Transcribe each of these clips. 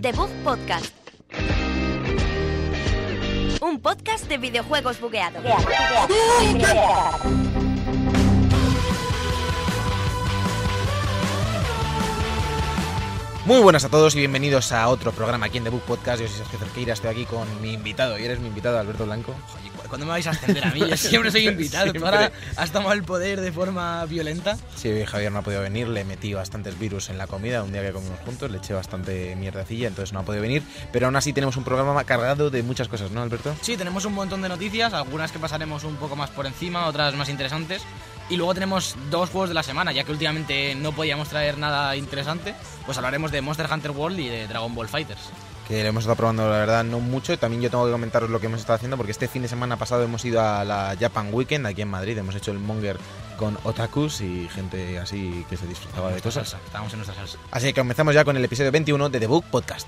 The Bug Podcast. Un podcast de videojuegos bugueados. Muy buenas a todos y bienvenidos a otro programa aquí en The Book Podcast. Yo soy Sergio Cerqueira, estoy aquí con mi invitado y eres mi invitado, Alberto Blanco. Oye, ¿cu- ¿cuándo me vais a ascender a mí? Yo siempre soy invitado. Tú Siempre. ahora has tomado el poder de forma violenta. Sí, Javier no ha podido venir, le metí bastantes virus en la comida un día que comimos juntos, le eché bastante mierdacilla, entonces no ha podido venir. Pero aún así tenemos un programa cargado de muchas cosas, ¿no, Alberto? Sí, tenemos un montón de noticias, algunas que pasaremos un poco más por encima, otras más interesantes. Y luego tenemos dos juegos de la semana, ya que últimamente no podíamos traer nada interesante. Pues hablaremos de Monster Hunter World y de Dragon Ball Fighters. Que lo hemos estado probando, la verdad, no mucho. También yo tengo que comentaros lo que hemos estado haciendo, porque este fin de semana pasado hemos ido a la Japan Weekend aquí en Madrid. Hemos hecho el Monger con otakus y gente así que se disfrutaba de cosas. salsa, Estábamos en nuestra salsa. Así que comenzamos ya con el episodio 21 de The Book Podcast.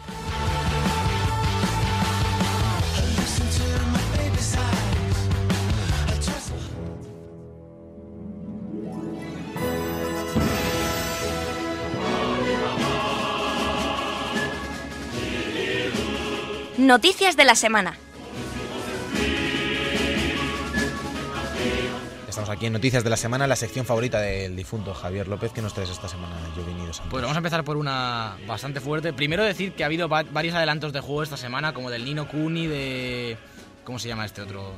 Noticias de la semana. Estamos aquí en Noticias de la Semana, la sección favorita del difunto Javier López. que nos traes esta semana, Jovini dos Santos? Pues vamos a empezar por una bastante fuerte. Primero decir que ha habido va- varios adelantos de juego esta semana, como del Nino Kuni, de... ¿Cómo se llama este otro?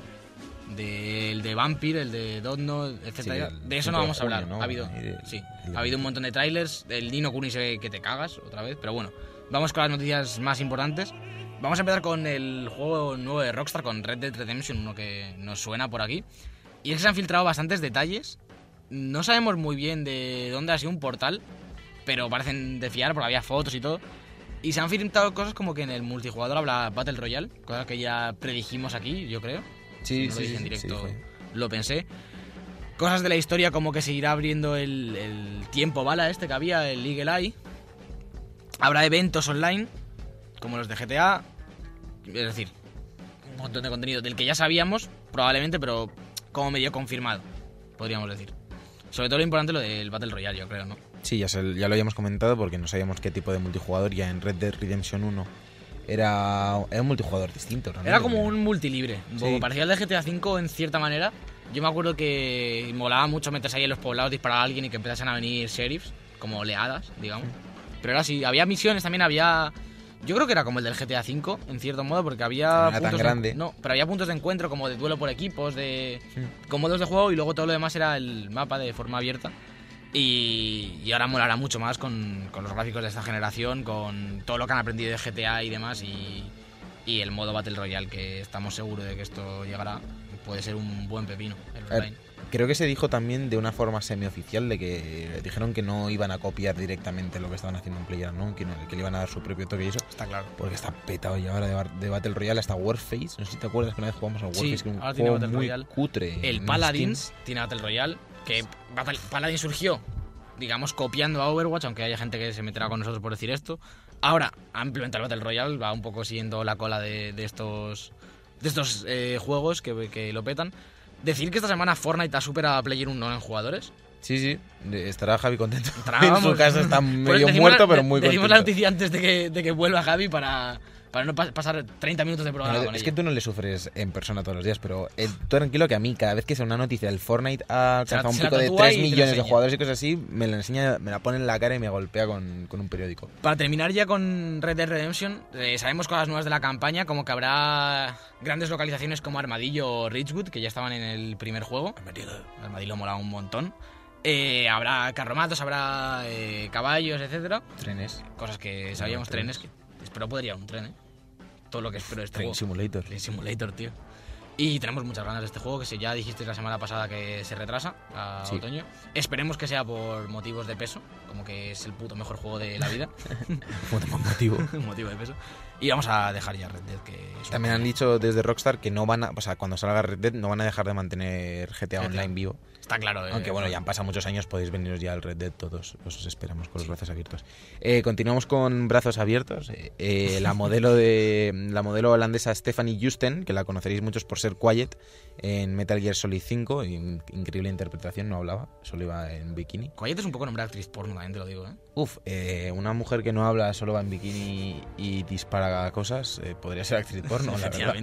Del de Vampire, el de Dotno, etc. Sí, de eso 5 no vamos a hablar. junio, ¿no? Ha habido, de- sí, ha habido un montón de trailers. El Nino Kuni se ve que te cagas otra vez, pero bueno. Vamos con las noticias más importantes. Vamos a empezar con el juego nuevo de Rockstar, con Red Dead Redemption, uno que nos suena por aquí. Y es que se han filtrado bastantes detalles. No sabemos muy bien de dónde ha sido un portal, pero parecen de fiar porque había fotos y todo. Y se han filtrado cosas como que en el multijugador habla Battle Royale, cosa que ya predijimos aquí, yo creo. Sí, Si no lo sí, dije sí, en directo, sí, lo pensé. Cosas de la historia como que se irá abriendo el, el tiempo bala este que había, el Eagle Eye. Habrá eventos online, como los de GTA. Es decir, un montón de contenido del que ya sabíamos, probablemente, pero como medio confirmado, podríamos decir. Sobre todo lo importante lo del Battle Royale, yo creo, ¿no? Sí, ya, se- ya lo habíamos comentado porque no sabíamos qué tipo de multijugador. Ya en Red Dead Redemption 1 era, era un multijugador distinto. realmente. Era como un multilibre, un poco Sí. parecía el de GTA V en cierta manera. Yo me acuerdo que molaba mucho meterse ahí en los poblados, disparar a alguien y que empezasen a venir sheriffs, como oleadas, digamos. Pero era así, había misiones, también había... Yo creo que era como el del GTA V, en cierto modo, porque había... No era tan puntos de- grande. no, pero había puntos de encuentro como de duelo por equipos, de... Sí. con modos de juego y luego todo lo demás era el mapa de forma abierta. Y, y ahora molará mucho más con, con los gráficos de esta generación, con todo lo que han aprendido de GTA y demás y, y el modo Battle Royale que estamos seguros de que esto llegará. Puede ser un buen pepino el online. Creo que se dijo también de una forma semioficial de que dijeron que no iban a copiar directamente lo que estaban haciendo en Player, ¿no? Que, no- que le iban a dar su propio toque y eso. Está claro. Porque está petado ya ahora de, Battle Royale hasta Warface. No sé si te acuerdas que una vez jugamos a Sí, Warface, que era un ahora tiene juego Battle muy Royale. cutre. El Paladins tiene Battle Royale, que Battle- Paladins surgió, digamos, copiando a Overwatch, aunque haya gente que se meterá con nosotros por decir esto. Ahora ha implementado el Battle Royale, va un poco siguiendo la cola de, de estos, de estos eh, juegos que, que lo petan. Decir que esta semana Fortnite ha superado a Player 1 en jugadores. Sí, sí. Estará Javi contento. En su casa está medio decimos muerto, pero muy Decimos contento. la noticia antes de que, de que vuelva Javi para, para no pa- pasar 30 minutos de programa con es ella. que tú no le sufres en persona todos los días, pero eh, tú tranquilo que a mí, cada vez que sea una noticia del Fortnite ha alcanzado un pico de tatúa 3 y te la millones de jugadores y cosas así, me la enseña, me la pone en la cara y me golpea con, con un periódico. Para terminar ya con Red Dead Redemption, eh, sabemos cosas nuevas de la campaña, como que habrá grandes localizaciones como Armadillo o Ridgewood, que ya estaban en el primer juego. Armadillo molaba un montón. Eh, habrá carromatos, habrá eh, caballos, etcétera. Trenes. Cosas que sabíamos, trenes. trenes. que espero podría un tren, ¿eh? Todo lo que espero este Train juego. Simulator. Train Simulator, tío. Y tenemos muchas ganas de este juego, que se, ya dijiste la semana pasada que se retrasa a Sí. otoño. Esperemos que sea por motivos de peso, como que es el puto mejor juego de la vida. motivo. motivo de peso. Y vamos a dejar ya Red Dead, que un También han dicho desde Rockstar que no van a, o sea, cuando salga Red Dead no van a dejar de mantener GTA, GTA. Online vivo. Está claro. eh, Aunque bueno, ya han pasado muchos años, podéis veniros ya al Red Dead todos, os esperamos con los brazos abiertos. Eh, continuamos con brazos abiertos. Eh, la modelo de la modelo holandesa Stephanie Justen, que la conoceréis muchos por ser Quiet en Metal Gear Solid 5. in- increíble interpretación, no hablaba, solo iba en bikini. Coyette es un poco nombre de actriz porno, también te lo digo, ¿eh? Uf, eh, una mujer que no habla, solo va en bikini y dispara cosas, eh, podría ser actriz porno, la verdad.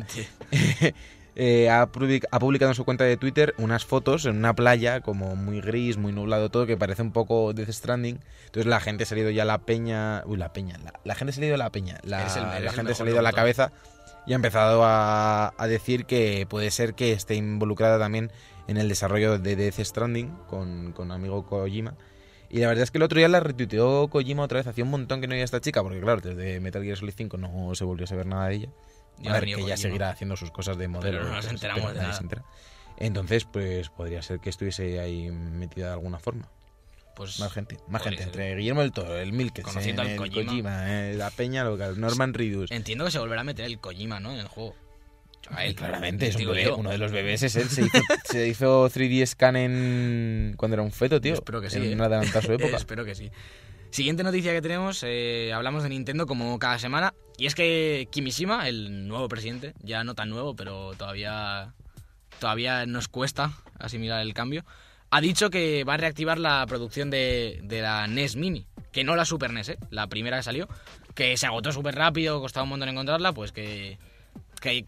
Eh, ha, public- ha publicado en su cuenta de Twitter unas fotos en una playa como muy gris, muy nublado todo, que parece un poco Death Stranding. Entonces la gente se ha ido ya a la peña... Uy, la peña. La, la gente se ha ido a la peña. La, el- gente se ha ido a la cabeza y ha empezado a, a decir que puede ser que esté involucrada también en el desarrollo de Death Stranding con, con amigo Kojima. Y la verdad es que el otro día la retuiteó Kojima otra vez. Hacía un montón que no veía a esta chica, porque claro, desde Metal Gear Solid 5 no se volvió a saber nada de ella. A ver, que ella Kojima. seguirá haciendo sus cosas de modelo. no nos pero- enteramos pero de nada. entera. Entonces, pues podría ser que estuviese ahí metida de alguna forma. Pues Más gente, más gente. ser. Entre Guillermo del Toro, el Milkes, Conociendo al el Kojima. eh, la Peña local, Norman Reedus. Entiendo que se volverá a meter el Kojima, ¿no? En el juego. A él, claramente, es un bebé, uno de los bebés es él. Se hizo, se hizo 3D scan en... cuando era un feto, tío. Espero que sí, En eh. una adelantada su época. Espero que sí. Siguiente noticia que tenemos, eh, hablamos de Nintendo como cada semana, y es que Kimishima, el nuevo presidente, ya no tan nuevo, pero todavía, todavía nos cuesta asimilar el cambio, ha dicho que va a reactivar la producción de, de la NES Mini, que no la Super NES, ¿eh? la primera que salió, que se agotó súper rápido, costaba un montón encontrarla, pues que, que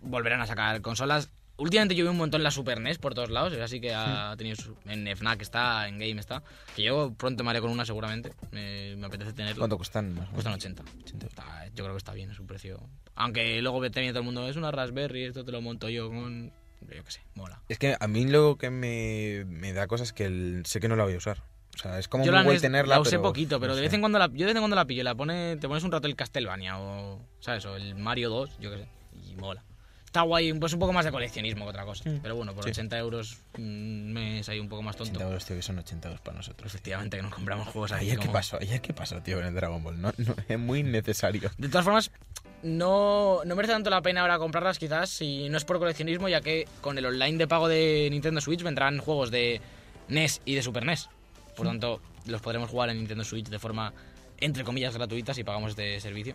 volverán a sacar consolas. Últimamente yo veo un montón la Super NES por todos lados, así que ha tenido su- en FNAC está, en Game está, que yo pronto me haré con una seguramente, me, me apetece tenerla. ¿Cuánto cuestan? Más Cuestan menos? 80. 80. Está- yo creo que está bien, es un precio. Aunque luego viene todo el mundo, es una Raspberry, esto te lo monto yo con... Yo qué sé, mola. Es que a mí lo que me, me da cosas es que el- sé que no la voy a usar. O sea, es como yo muy guay NES tenerla, la usé pero poquito, pero no de vez en cuando la, yo de vez en cuando la pillo, la pone, te pones un rato el Castlevania o, ¿sabes? O el Mario 2, yo qué sé, y mola. Está guay, pues un poco más de coleccionismo que otra cosa. Mm. Pero bueno, por Sí. 80 euros un mes ahí un poco más tonto. 80 euros, tío, que son 80 euros para nosotros. Efectivamente, que nos compramos juegos ahí. Ayer qué como- pasó, ayer qué pasó, tío, en el Dragon Ball. No, no, es muy necesario. De todas formas, no, no merece tanto la pena ahora comprarlas quizás si no es por coleccionismo, ya que con el online de pago de Nintendo Switch vendrán juegos de NES y de Super NES. Por tanto, los podremos jugar en Nintendo Switch de forma, entre comillas, gratuita si pagamos este servicio.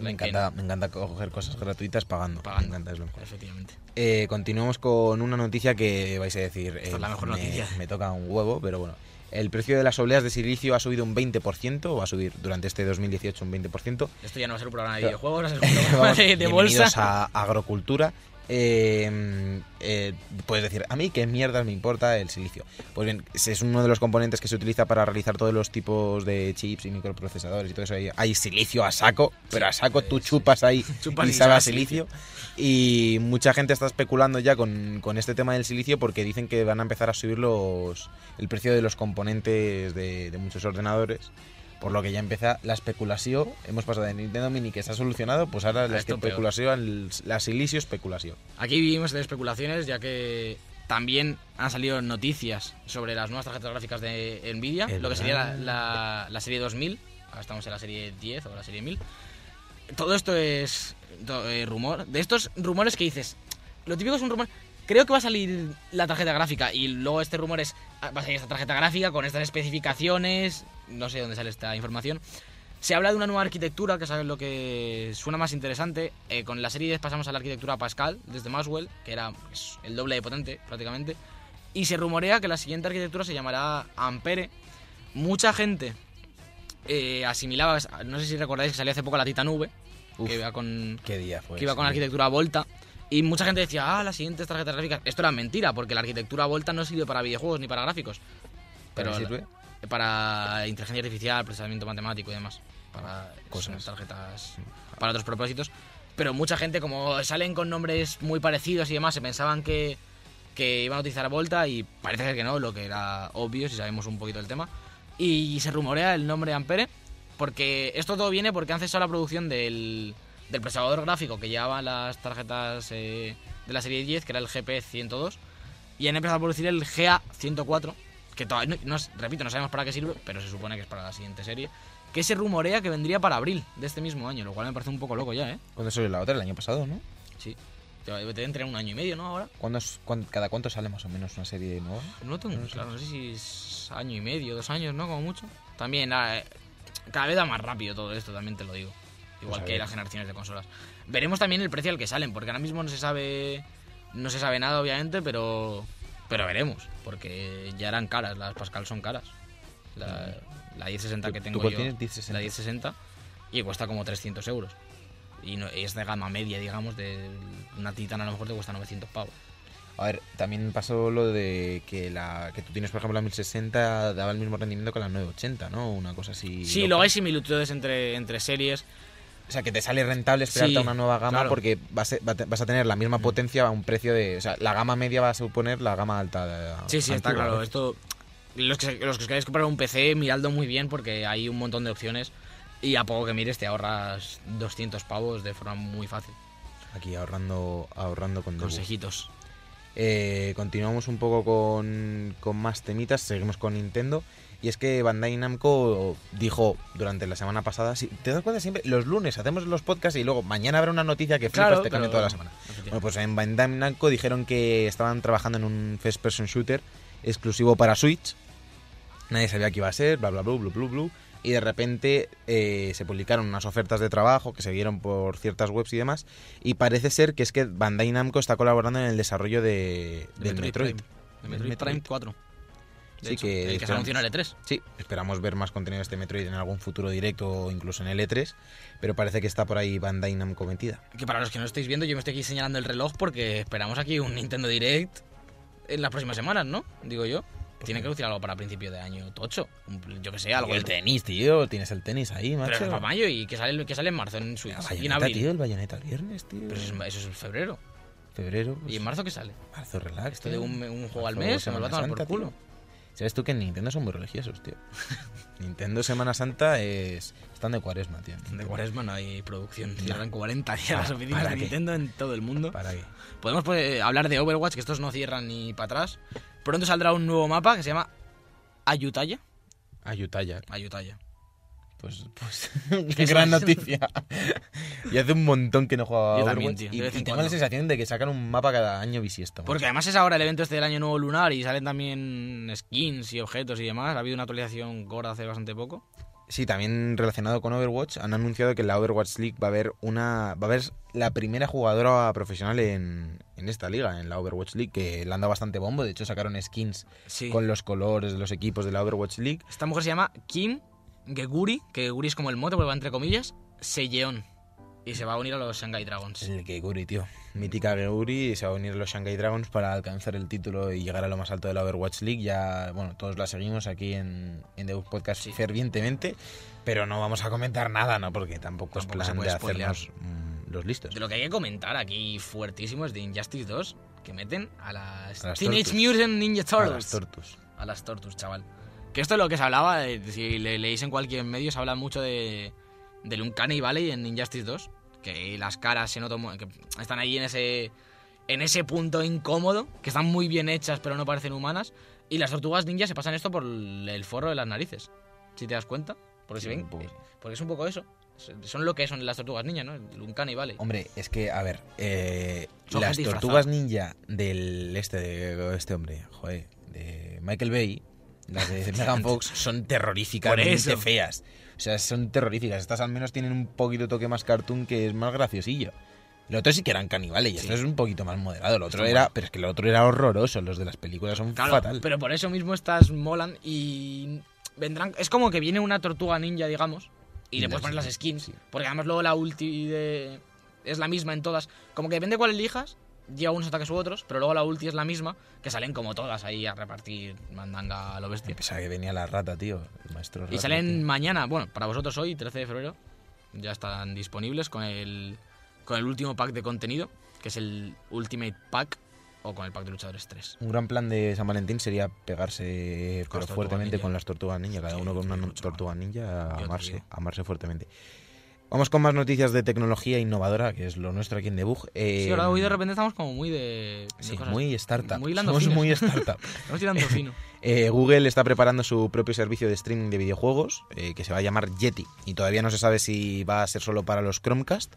Me encanta, me encanta coger cosas gratuitas pagando. Pagando. Me encanta, es lo mejor. Efectivamente. Eh, continuamos con una noticia que vais a decir. Esta es eh, la mejor me, noticia. Me toca un huevo, pero bueno. El precio de las obleas de silicio ha subido un 20%, o va a subir durante este 2018 un 20%. Esto ya no va a ser un programa de videojuegos, va a ser un programa de, de bolsa. a Agrocultura. Eh, eh, puedes decir, a mí qué mierdas me importa el silicio. Pues bien, es uno de los componentes que se utiliza para realizar todos los tipos de chips y microprocesadores y todo eso. Hay, hay silicio a saco, pero a saco tú chupas ahí Chupas y sabe a silicio. Y mucha gente está especulando ya con, con este tema del silicio porque dicen que van a empezar a subir los, el precio de los componentes de, de muchos ordenadores. Por lo que ya empieza la especulación. Hemos pasado de Nintendo Mini que ha solucionado, pues ahora la esto peor. especulación, la silicio especulación. Aquí vivimos de especulaciones, ya que también han salido noticias sobre las nuevas tarjetas gráficas de Nvidia, El lo que sería la, la- la serie 2000, ahora estamos en la serie 10 o la serie 1000. Todo esto es to- eh, rumor. De estos rumores que dices, lo típico es un rumor. Creo que va a salir la tarjeta gráfica y luego este rumor es, ah, va a salir esta tarjeta gráfica con estas especificaciones, no sé dónde sale esta información. Se habla de una nueva arquitectura, que es lo que suena más interesante. Eh, con la serie 10 pasamos a la arquitectura Pascal, desde Maxwell, que era pues, el doble de potente prácticamente. Y se rumorea que la siguiente arquitectura se llamará Ampere. Mucha gente eh, asimilaba, no sé si recordáis que salió hace poco la Titan V, Uf, que iba con, ¿Qué día fue? que iba con ese? arquitectura Volta. Y mucha gente decía, ah, las siguientes tarjetas gráficas. Esto era mentira, porque la arquitectura Volta no sirve para videojuegos ni para gráficos. ¿Para Pero qué sirve? Para inteligencia artificial, procesamiento matemático y demás. Para Cosas. tarjetas para otros propósitos. Pero mucha gente, como salen con nombres muy parecidos y demás, se pensaban que, que iban a utilizar Volta y parece ser que no, lo que era obvio si sabemos un poquito del tema. Y se rumorea el nombre Ampere, porque esto todo viene porque han cesado la producción del, del procesador gráfico que llevaban las tarjetas eh, de la serie 10, que era el GP102, y han empezado a producir el GA104, que todavía, no, no- repito, no sabemos para qué sirve, pero se supone que es para la siguiente serie, que se rumorea que vendría para abril de este mismo año, lo cual me parece un poco loco ya, ¿eh? ¿Cuándo salió la otra? El año pasado, ¿no? Sí. Debe tener un año y medio, ¿no? Ahora. ¿Cuándo es- ¿Cada cuánto sale más o menos una serie nueva? No lo tengo No claro, no sé si es año y medio, dos años, ¿no? Como mucho. También, ah, eh, cada vez da más rápido todo esto, también te lo digo. Igual Pues que las generaciones de consolas. Veremos también el precio al que salen, porque ahora mismo no se sabe No se sabe nada, obviamente, pero, pero veremos, porque ya eran caras, las Pascal son caras. La, la 1060 que ¿Tú- tengo tú yo, tienes? 1060. la 1060, y cuesta como 300 euros. Y no, es de gama media, digamos, de una Titan a lo mejor te cuesta 900 pavos. A ver, también pasó lo de que la que tú tienes, por ejemplo, la 1060 daba el mismo rendimiento que la 980, ¿no? Una cosa así. Sí, luego hay similitudes entre, entre series. O sea, que te sale rentable esperarte Sí, a una nueva gama claro. porque vas a, vas tener la misma potencia a un precio de... O sea, la gama media va a suponer la gama alta. de- Sí, sí, está claro. ¿no? Esto, los que, los que os queráis comprar un PC, miradlo muy bien porque hay un montón de opciones y a poco que mires te ahorras 200 pavos de forma muy fácil. Aquí ahorrando, ahorrando con. Consejitos. Eh, continuamos un poco con, con más temitas, seguimos con Nintendo. Y es que Bandai Namco dijo durante la semana pasada, si te das cuenta siempre, los lunes hacemos los podcasts y luego mañana habrá una noticia que flipas, Claro, te cambia toda la semana. Bueno, pues en Bandai Namco dijeron que estaban trabajando en un first person shooter exclusivo para Switch. Nadie sabía qué iba a ser, bla bla bla bla bla bla. Y de repente eh, se publicaron unas ofertas de trabajo que se vieron por ciertas webs y demás. Y parece ser que es que Bandai Namco está colaborando en el desarrollo de, De del Metroid. Prime. De Del Metroid, Metroid. Prime 4. De Sí, hecho, que el que se anunció en el E3. Sí, esperamos ver más contenido de este Metroid en algún futuro directo o incluso en el E3. Pero parece que está por ahí Bandai Namco metida. Que para los que no estáis viendo, yo me estoy aquí señalando el reloj porque esperamos aquí un Nintendo Direct en las próximas semanas, ¿no? Digo yo. Tiene que anunciar algo para principio de año tocho. Yo que sé, algo. el tenis, tío. Tienes el tenis ahí, macho. Pero es para mayo y que sale, que sale en marzo en Switch. Y en abril. tío, el bayoneta el viernes, tío. Pero eso es, eso es en febrero. Febrero. ¿Y pues, en marzo qué sale? Marzo, relax. Esto de tío. un, un juego al Marzo, mes se me lo va a tomar por culo. tío. ¿Sabes tú que en Nintendo son muy religiosos, tío? Nintendo Semana Santa es... Están de cuaresma, tío. De Cuaresma no hay producción. Cierran 40 días las ¿Para- oficinas de qué? Nintendo en todo el mundo. ¿Para qué? Podemos pues, hablar de Overwatch, que estos no cierran ni para atrás. Pronto saldrá un nuevo mapa que se llama Ayutaya. Ayutaya. Ayutaya. Pues, pues ¿Qué gran noticia. y hace un montón que no jugaba Yo también, Overwatch tío, de y, vez en y tengo cuando. la sensación de que sacan un mapa cada año bisiesto. macho. Porque además es ahora el evento este del año nuevo lunar y salen también skins y objetos y demás. Ha habido una actualización gorda hace bastante poco. Sí, también relacionado con Overwatch, han anunciado que en la Overwatch League va a haber una va a haber la primera jugadora profesional en, en esta liga, en la Overwatch League, que le han dado bastante bombo. De hecho, sacaron skins Sí. con los colores de los equipos de la Overwatch League. Esta mujer se llama Kim Geguri, que Geguri es como el mote, porque va entre comillas, Seyeon. Y se va a unir a los Shanghai Dragons. El Geguri, tío. Mítica Geguri se va a unir a los Shanghai Dragons para alcanzar el título y llegar a lo más alto de la Overwatch League. Ya, bueno, todos la seguimos aquí en, en The Book Podcast Sí. fervientemente, pero no vamos a comentar nada, ¿no? Porque tampoco, Tampoco es plan de spoilear. hacernos mm, los listos. De lo que hay que comentar aquí fuertísimo es de Injustice 2, que meten a las, A las Teenage Tortus. Mutant Ninja A Turtles. las Tortus. a las Tortus, chaval. Que esto es lo que se hablaba, si le leéis en cualquier medio, se habla mucho de del Uncanny Valley en Injustice 2, que las caras se notan, que están ahí en ese en ese punto incómodo, que están muy bien hechas pero no parecen humanas, y las tortugas ninja se pasan esto por el forro de las narices. Si te das cuenta, porque si Sí, ven, poco. eh, porque es un poco eso. Son lo que son las tortugas ninja, ¿no? El Uncanny Valley. Hombre, es que, a ver, eh, las tortugas ninja del este, de este hombre, joder, de Michael Bay, las de Megan Fox, son terroríficamente feas. O sea, son terroríficas. Estas al menos tienen un poquito toque más cartoon que es más graciosillo. Lo otro sí que eran caníbales y Sí. esto es un poquito más moderado. Lo otro era, mal. pero es que lo otro era horroroso. Los de las películas son Claro, fatal. pero por eso mismo estas molan y vendrán. Es como que viene una tortuga ninja, digamos, y, Y le puedes las- poner las skins. sí. Porque además luego la ulti de- es la misma en todas. Como que depende cuál elijas, lleva unos ataques u otros, pero luego la ulti es la misma, que salen como todas ahí a repartir mandanga a lo bestia. Pensaba que venía la rata, tío. El maestro Y rata, salen tío. mañana, bueno, para vosotros hoy, 13 de febrero, ya están disponibles con el, con el último pack de contenido, que es el Ultimate Pack, o con el pack de luchadores 3. Un gran plan de San Valentín sería pegarse Con pero fuertemente ninja. con las tortugas ninja, cada Sí, uno con una tortuga ninja, amarse, amarse fuertemente. Vamos con más noticias de tecnología innovadora, que es lo nuestro aquí en Debug. Eh, Sí, ahora hoy de repente estamos como muy de. de sí, cosas. muy startup. Muy Somos muy startup. Estamos tirando fino. Eh, Google está preparando su propio servicio de streaming de videojuegos, eh, que se va a llamar Yeti. Y todavía no se sabe si va a ser solo para los Chromecast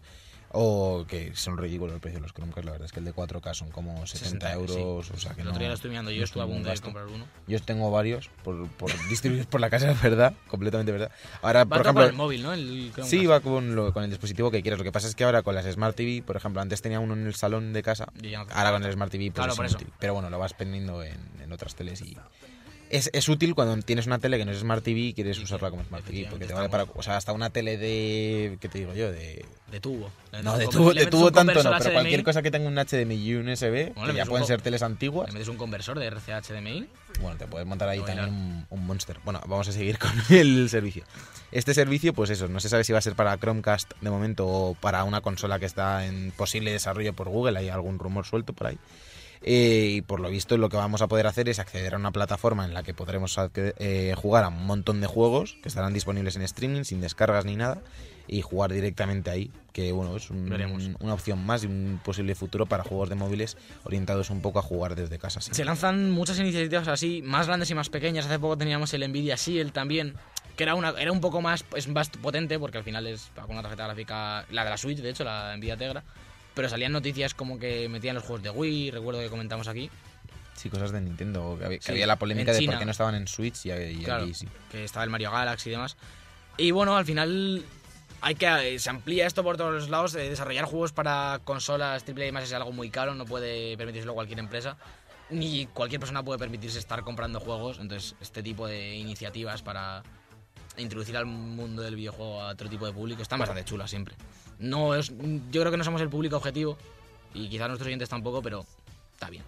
O que son ridículos el precio de los Chromecast, la verdad es que el de 4K son como 70, 60, euros, sí. o sea que El no... otro día lo estoy mirando, yo no estuve a un punto de comprar uno. Yo tengo varios por, por distribuidos por la casa, es verdad, completamente verdad. Ahora, Va por ejemplo, con el móvil, ¿no? El sí, va con, lo- con el dispositivo que quieras. Lo que pasa es que ahora con las Smart TV, por ejemplo, antes tenía uno en el salón de casa, no ahora con el Smart TV pues Claro, es por eso. inútil. Pero bueno, lo vas pendiendo en, en otras teles y... Es, es útil cuando tienes una tele que no es Smart TV y quieres usarla como Smart TV, porque te vale para... O sea, hasta una tele de... ¿Qué te digo yo? De... De tubo. No, de tubo, de tubo tanto no, pero cualquier cosa que tenga un HDMI y un USB, que ya pueden ser teles antiguas, Le metes un conversor de RCA HDMI. bueno, te puedes montar ahí Lo también un, un monster. Bueno, vamos a seguir con el servicio. Este servicio, pues eso, no se sabe si va a ser para Chromecast de momento o para una consola que está en posible desarrollo por Google, hay algún rumor suelto por ahí. Eh, y por lo visto lo que vamos a poder hacer es acceder a una plataforma en la que podremos eh, jugar a un montón de juegos que estarán disponibles en streaming sin descargas ni nada y jugar directamente ahí, que bueno, es un- una opción más y un posible futuro para juegos de móviles orientados un poco a jugar desde casa. sí. Se lanzan muchas iniciativas así, más grandes y más pequeñas. Hace poco teníamos el Nvidia Shield también, que era, una, era un poco más, es más potente, porque al final es con una tarjeta gráfica, la de la Switch, de hecho, la Nvidia Tegra. Pero salían noticias como que metían los juegos de Wii, recuerdo que comentamos aquí. Sí, cosas de Nintendo. Que había, que Sí, había la polémica de por qué no estaban en Switch y, y Claro. aquí sí. que estaba el Mario Galaxy y demás. Y bueno, al final hay que eh, se amplía esto por todos los lados. eh, desarrollar juegos para consolas AAA más es algo muy caro, no puede permitírselo cualquier empresa. Ni cualquier persona puede permitirse estar comprando juegos. Entonces, este tipo de iniciativas para introducir al mundo del videojuego a otro tipo de público están bastante chulas siempre. No es, yo creo que no somos el público objetivo y quizás nuestros oyentes tampoco, pero está bien.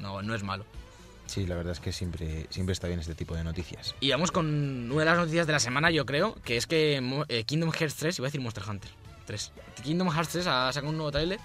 No, no es malo. Sí, la verdad es que siempre, siempre está bien este tipo de noticias. Y vamos con una de las noticias de la semana, yo creo, que es que eh, Kingdom Hearts 3, iba a decir Monster Hunter 3. Kingdom Hearts 3 ha sacado un nuevo trailer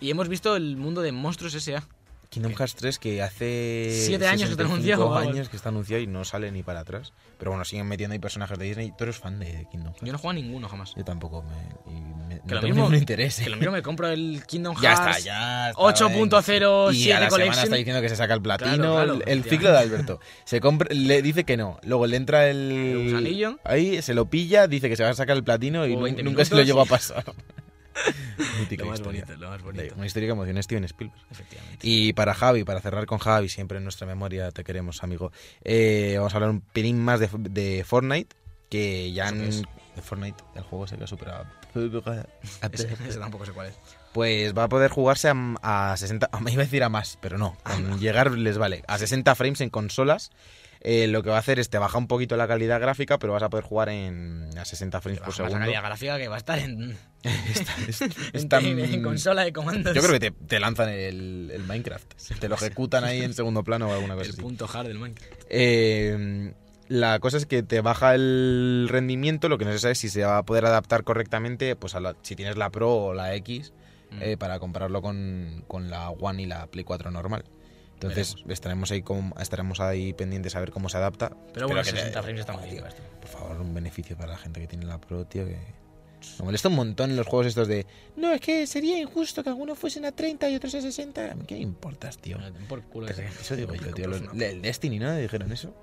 y hemos visto el mundo de Monstruos S.A. Kingdom Hearts 3 que hace Siete años que está 65 anunciado, años que está anunciado y no sale ni para atrás. Pero bueno, siguen metiendo ahí personajes de Disney. Tú eres fan de Kingdom Hearts. Yo no juego a ninguno jamás. Yo tampoco me, y me- Que no lo tengo mismo, interés. ¿eh? que lo mismo me compro el Kingdom Ya Hearts. está, ya está. 8.07 Y a la semana está diciendo que se saca el platino. Claro, claro, el, el ciclo de Alberto. Se compra, le dice que no. Luego le entra el. Ahí se lo pilla, dice que se va a sacar el platino y O nu- 20 nunca se lo minutos llegó a pasar. Mítica Lo más historia. bonito, lo más bonito. Una historia que emociona a Steven Spielberg. Efectivamente. Y para Javi, para cerrar con Javi, siempre en nuestra memoria te queremos, amigo. eh, vamos a hablar un pelín más de, de Fortnite, que ya ¿Eso han... es? De Fortnite, el juego se que ha superado. Ese, ese tampoco sé cuál es. Pues va a poder jugarse a, a 60... Me iba a decir a más, pero no. Con llegar les vale. A 60 frames en consolas. Eh, lo que va a hacer es te baja un poquito la calidad gráfica, pero vas a poder jugar en a 60 frames por más la segundo. calidad gráfica que va a estar en, Está- en, está- en consola de comandos. Yo creo que te, te lanzan el, el Minecraft. Te lo ejecutan ahí en segundo plano o alguna cosa el así. punto hard del Minecraft. Eh, la cosa es que te baja el rendimiento, lo que no se sabe es si se va a poder adaptar correctamente, pues a la- si tienes la Pro o la X, Mm. eh, para compararlo con, con la One y la Play 4 normal. Entonces Veremos. estaremos ahí com- estaremos ahí pendientes a ver cómo se adapta. Pero bueno, que te- 60 frames está muy bien. esto. Por favor, un beneficio para la gente que tiene la Pro, tío, que... Me molesta un montón los juegos estos de... No, es que sería injusto que algunos fuesen a 30 y otros a 60. ¿Qué importas, tío? Den por culo. Eso digo yo, tío. Los- el Destiny, ¿no? Dijeron eso.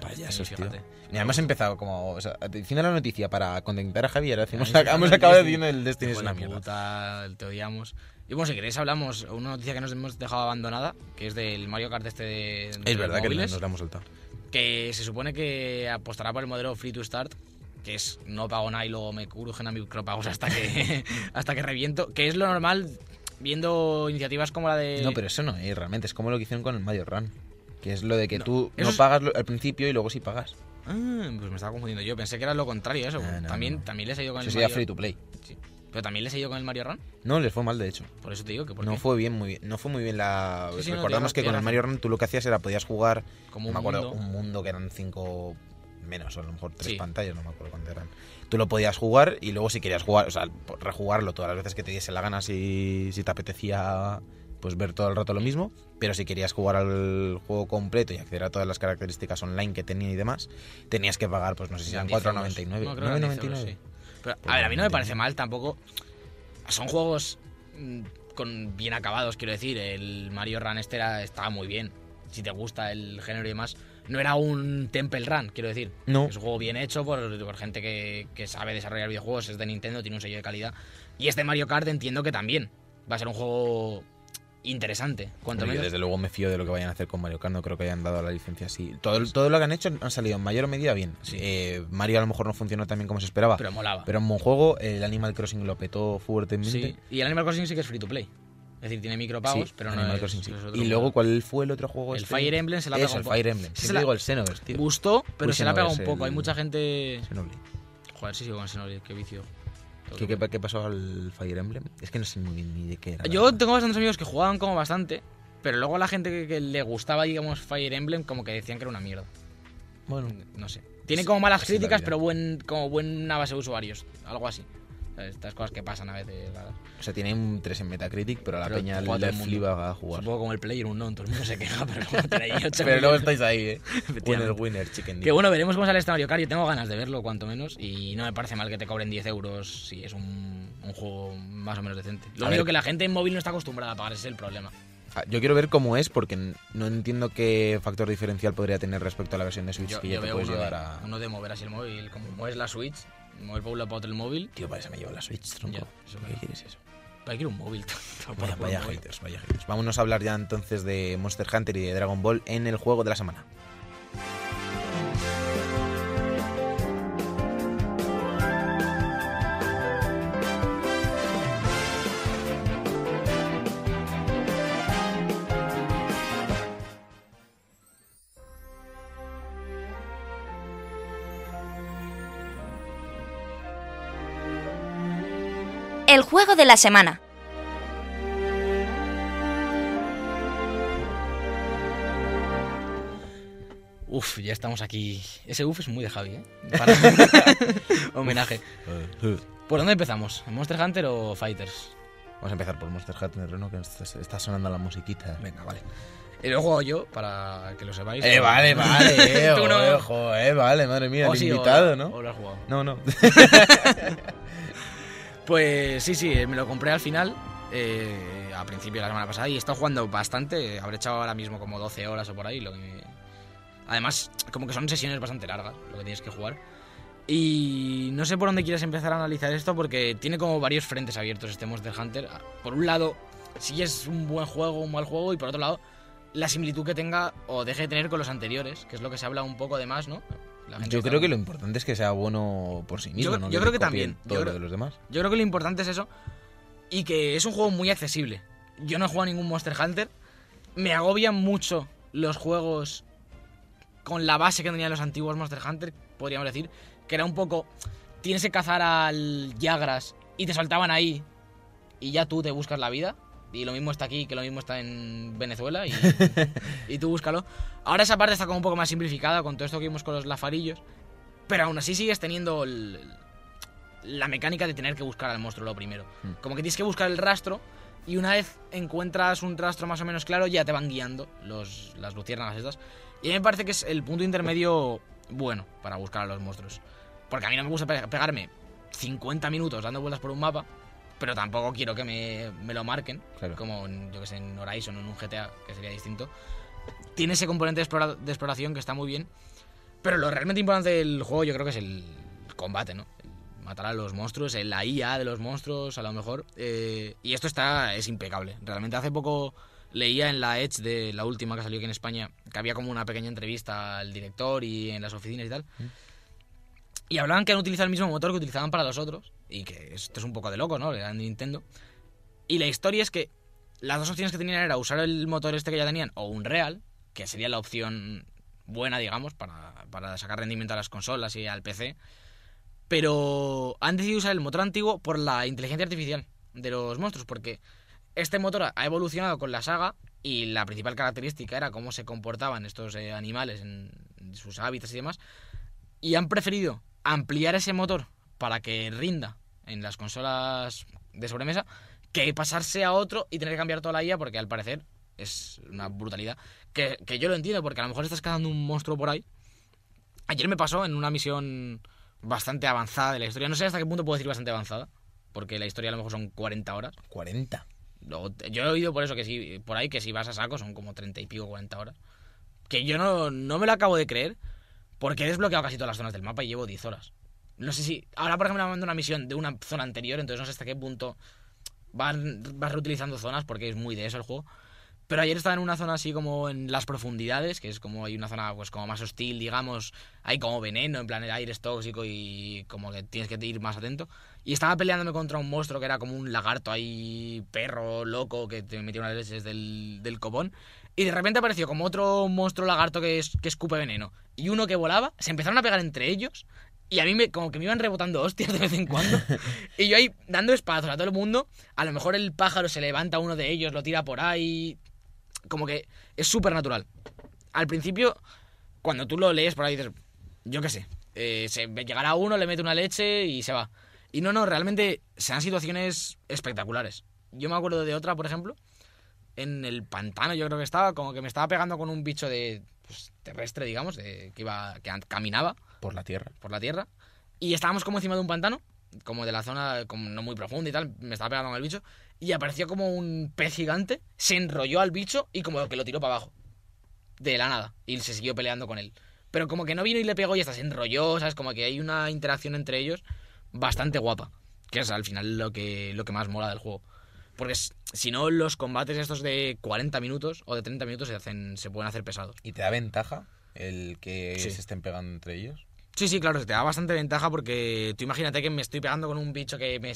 Payasos, tío. fíjate. Mira, hemos empezado como. O sea, diciendo la noticia para contentar a Javier. hemos, acabado diciendo el Destiny es una mierda. puta, te odiamos. Y bueno, si queréis hablamos una noticia que nos hemos dejado abandonada, que es del Mario Kart este de, de Es verdad que móviles, nos la hemos soltado. que se supone que apostará por el modelo Free to Start, que es no pago nada y luego me crujen a micropagos hasta que hasta que reviento, que es lo normal viendo iniciativas como la de No, pero eso no es realmente. Es como lo que hicieron con el Mario Run. Que es lo de que No, tú no es- pagas al principio y luego sí pagas. Ah, pues me estaba confundiendo yo, pensé que era lo contrario eso. No, también también les he ido con Eso el sería Mario free to play. Pero también les he ido con el Mario Run, No, les fue mal, de hecho. por eso te digo que por No qué. fue bien, muy bien. No fue muy bien la. Sí, Recordamos que con el Mario Run tú lo que hacías era podías jugar. como no un me acuerdo, mundo. un mundo que eran cinco menos, o a lo mejor tres Sí. pantallas, no me acuerdo cuánto eran. Tú lo podías jugar y luego si querías jugar, o sea, rejugarlo todas las veces que te diese la gana si, si te apetecía pues ver todo el rato lo mismo, pero si querías jugar al juego completo y acceder a todas las características online que tenía y demás, tenías que pagar, pues no sé si eran 10 euros. 4.99. No, creo que eran 10 euros, 9.99. sí. Pero, Pues a ver, a mí no me 9.99. parece mal tampoco. Son juegos mm, con bien acabados, quiero decir. El Mario Run este era, estaba muy bien. Si te gusta el género y demás. No era un Temple Run, quiero decir. No. Es un juego bien hecho por, por gente que, que sabe desarrollar videojuegos, es de Nintendo, tiene un sello de calidad. Y este Mario Kart entiendo que también va a ser un juego interesante, cuanto Yo menos. desde luego me fío de lo que vayan a hacer con Mario Kart, no creo que hayan dado la licencia así. Todo, todo lo que han hecho han salido en mayor medida bien. Sí. Eh, Mario a lo mejor no funcionó tan bien como se esperaba, Pero molaba. pero en buen juego el Animal Crossing lo petó fuertemente. Sí. Y el Animal Crossing sí que es free to play. Es decir, tiene micropagos, Sí, pero no Animal es, Crossing sí. es otro Y luego. ¿cuál fue el otro juego? El este? Fire Emblem se la ha Eso, pegado el un poco. Fire Emblem. Siempre se la- digo el Xenoverse, tío. Gustó, pero Uy, se la pegado un poco. Hay el- mucha gente. Xenoblade. Joder, sí, sí, con Xenoblade, qué vicio. ¿Qué, qué, qué pasó al Fire Emblem? Es que no sé ni, ni de qué era. Yo tengo bastantes amigos que jugaban como bastante, pero luego a la gente que, que le gustaba, digamos, Fire Emblem, como que decían que era una mierda. Bueno, No sé. Tiene como malas críticas, pero buen, como buena base de usuarios. Algo así. Estas cosas que pasan a veces. o sea, tiene un 3 en Metacritic, pero a la Pero peña le flipa a jugar. un poco como el player, un no, todo el mundo se queja, pero luego ahí ocho Pero luego estáis ahí, eh. Winner, winner, chicken Que bueno, veremos cómo sale este Mario Kart. Yo tengo ganas de verlo, cuanto menos. Y no me parece mal que te cobren 10 euros si es un, un juego más o menos decente. Lo A único ver. que la gente en móvil no está acostumbrada a pagar, ese es el problema. Ah, Yo quiero ver cómo es, porque no entiendo qué factor diferencial podría tener respecto a la versión de Switch Yo, que yo ya te puedes llevar a. uno de mover así el móvil, como mueves la Switch, mover lado para otro móvil. Tío, para eso me llevo la Switch, tronco. Ya, eso ¿Qué me- quieres eso? Para que un móvil. Vaya, vaya haters, vaya haters. Vámonos a hablar ya entonces de Monster Hunter y de Dragon Ball en el juego de la semana. Juego de la semana. Uf, ya estamos aquí. Ese uf es muy de Javi, ¿eh? Para- Homenaje. ¿Por dónde empezamos? ¿En Monster Hunter o Fighters? Vamos a empezar por Monster Hunter, ¿no? Que está, sonando la musiquita. Venga, vale. Y luego juego yo, para que lo sepáis. Eh, vale, vale, eh, Tú no. ojo, eh, vale, madre mía, O el sí, o- invitado, ¿no? o lo has jugado. No, no. Pues sí, sí, me lo compré al final, eh, a principio de la semana pasada, y he estado jugando bastante. Habré echado ahora mismo como 12 horas o por ahí. Lo que Además, como que son sesiones bastante largas lo que tienes que jugar. Y no sé por dónde quieres empezar a analizar esto, porque tiene como varios frentes abiertos este Monster Hunter. Por un lado, si es un buen juego, un mal juego, y por otro lado, la similitud que tenga o deje de tener con los anteriores, que es lo que se habla un poco de más, ¿no? Yo creo que lo importante es que sea bueno por sí mismo, Yo- ¿no? yo creo que también. Todo Yo lo de los demás. Yo creo que lo importante es eso. Y que es un juego muy accesible. Yo no he jugado a ningún Monster Hunter. Me agobian mucho los juegos con la base que tenían los antiguos Monster Hunter, podríamos decir. Que era un poco. Tienes que cazar al Yagras y te saltaban ahí. Y ya tú te buscas la vida. Y lo mismo está aquí que lo mismo está en Venezuela. Y, y tú búscalo. Ahora esa parte está como un poco más simplificada con todo esto que vimos con los lafarillos. Pero aún así sigues teniendo el- la mecánica de tener que buscar al monstruo lo primero. Mm. Como que tienes que buscar el rastro y una vez encuentras un rastro más o menos claro ya te van guiando los, las luciérnagas estas. Y a mí me parece que es el punto intermedio bueno para buscar a los monstruos. Porque a mí no me gusta pe- pegarme 50 minutos dando vueltas por un mapa, pero tampoco quiero que me, me lo marquen, Claro. como en, yo que sé, en Horizon o en un GTA, que sería distinto. Tiene ese componente de, explora- de exploración que está muy bien, pero lo realmente importante del juego yo creo que es el combate, ¿no? El matar a los monstruos, la IA de los monstruos, a lo mejor. eh, y esto está es impecable. Realmente hace poco leía en la Edge de la última que salió aquí en España que había como una pequeña entrevista al director y en las oficinas y tal. Y hablaban que han utilizado el mismo motor que utilizaban para los otros. Y que esto es un poco de loco, ¿no? Era de Nintendo. Y la historia es que las dos opciones que tenían era usar el motor este que ya tenían o un Real, que sería la opción buena, digamos, para, para sacar rendimiento a las consolas y al PC. Pero han decidido usar el motor antiguo por la inteligencia artificial de los monstruos, porque este motor ha evolucionado con la saga y la principal característica era cómo se comportaban estos eh, animales en sus hábitats y demás. Y han preferido ampliar ese motor para que rinda en las consolas de sobremesa que pasarse a otro y tener que cambiar toda la IA porque al parecer es una brutalidad. Que, que yo lo entiendo porque a lo mejor estás cazando un monstruo por ahí. Ayer me pasó en una misión bastante avanzada de la historia. No sé hasta qué punto puedo decir bastante avanzada. Porque la historia a lo mejor son 40 horas. 40. O- Yo he oído por eso que sí, por ahí que si vas a saco son como 30 y pico, 40 horas. Que yo no, no me lo acabo de creer porque he desbloqueado casi todas las zonas del mapa y llevo 10 horas. No sé si. Ahora, por ejemplo, me manda una misión de una zona anterior, entonces no sé hasta qué punto vas reutilizando zonas, porque es muy de eso el juego. Pero ayer estaba en una zona así como en las profundidades, que es como hay una zona pues como más hostil, digamos, hay como veneno, en plan el aire es tóxico y como que tienes que ir más atento. Y estaba peleándome contra un monstruo que era como un lagarto ahí, perro, loco, que te metía unas leches del, del copón. Y de repente apareció como otro monstruo lagarto que, es, que escupe veneno. Y uno que volaba, se empezaron a pegar entre ellos. Y a mí me, como que me iban rebotando hostias de vez en cuando. y yo ahí dando espadazos a todo el mundo. A lo mejor el pájaro se levanta uno de ellos, lo tira por ahí como que es súper natural. Al principio, cuando tú lo lees por ahí dices, yo qué sé, eh, se llegará uno, le mete una leche y se va. Y no, no, realmente se dan situaciones espectaculares. Yo me acuerdo de otra, por ejemplo, en el pantano yo creo que estaba, como que me estaba pegando con un bicho de pues, terrestre, digamos, de, que iba, que caminaba. Por la tierra. Por la tierra. Y estábamos como encima de un pantano, como de la zona como no muy profunda y tal, me estaba pegando con el bicho y apareció como un pez gigante, se enrolló al bicho y como que lo tiró para abajo. De la nada. Y se siguió peleando con él. Pero como que no vino y le pegó y hasta se enrolló, ¿sabes? Como que hay una interacción entre ellos bastante guapa. Que es al final lo que, lo que más mola del juego. Porque si no, los combates estos de 40 minutos o de 30 minutos se, hacen, se pueden hacer pesados. ¿Y te da ventaja el que se estén pegando entre ellos? Sí, sí, claro, te da bastante ventaja porque tú imagínate que me estoy pegando con un bicho que me,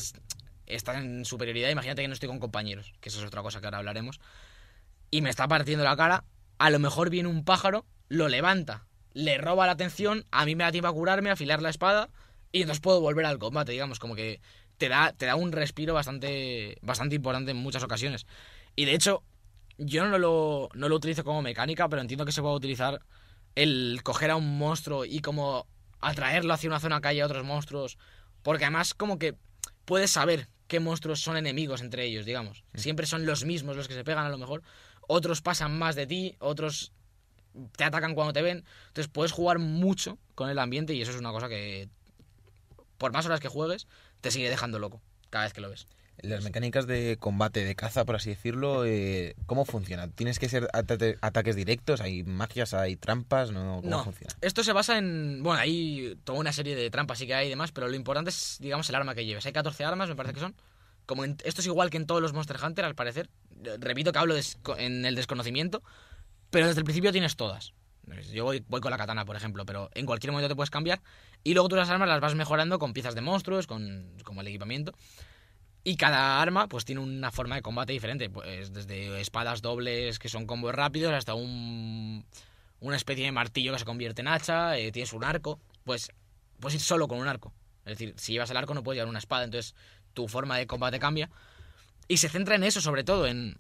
está en superioridad, imagínate que no estoy con compañeros, que eso es otra cosa que ahora hablaremos, y me está partiendo la cara, a lo mejor viene un pájaro, lo levanta, le roba la atención, a mí me da tiempo a curarme, a afilar la espada, y entonces puedo volver al combate, digamos, como que te da, te da un respiro bastante, bastante importante en muchas ocasiones. Y de hecho, yo no lo, no lo utilizo como mecánica, pero entiendo que se puede utilizar el coger a un monstruo y como atraerlo hacia una zona que haya otros monstruos, porque además como que puedes saber qué monstruos son enemigos entre ellos, digamos. Siempre son los mismos los que se pegan a lo mejor. Otros pasan más de ti, otros te atacan cuando te ven. Entonces puedes jugar mucho con el ambiente y eso es una cosa que, por más horas que juegues, te sigue dejando loco cada vez que lo ves. Las mecánicas de combate, de caza, por así decirlo, eh, ¿cómo funcionan? ¿Tienes que ser ataques directos? ¿Hay magias? ¿Hay trampas? ¿No? ¿Cómo funciona? Esto se basa en. Bueno, hay toda una serie de trampas sí que hay y demás, pero lo importante es, digamos, el arma que lleves. Hay 14 armas, me parece que son. Como esto es igual que en todos los Monster Hunter, al parecer. Repito que hablo en el desconocimiento, pero desde el principio tienes todas. Yo voy, voy, con la katana, por ejemplo, pero en cualquier momento te puedes cambiar. Y luego tú las armas las vas mejorando con piezas de monstruos, con como el equipamiento. Y cada arma pues tiene una forma de combate diferente, pues desde espadas dobles que son combos rápidos hasta un, una especie de martillo que se convierte en hacha, eh, tienes un arco, pues puedes ir solo con un arco. Es decir, si llevas el arco no puedes llevar una espada, entonces tu forma de combate cambia. Y se centra en eso sobre todo, en,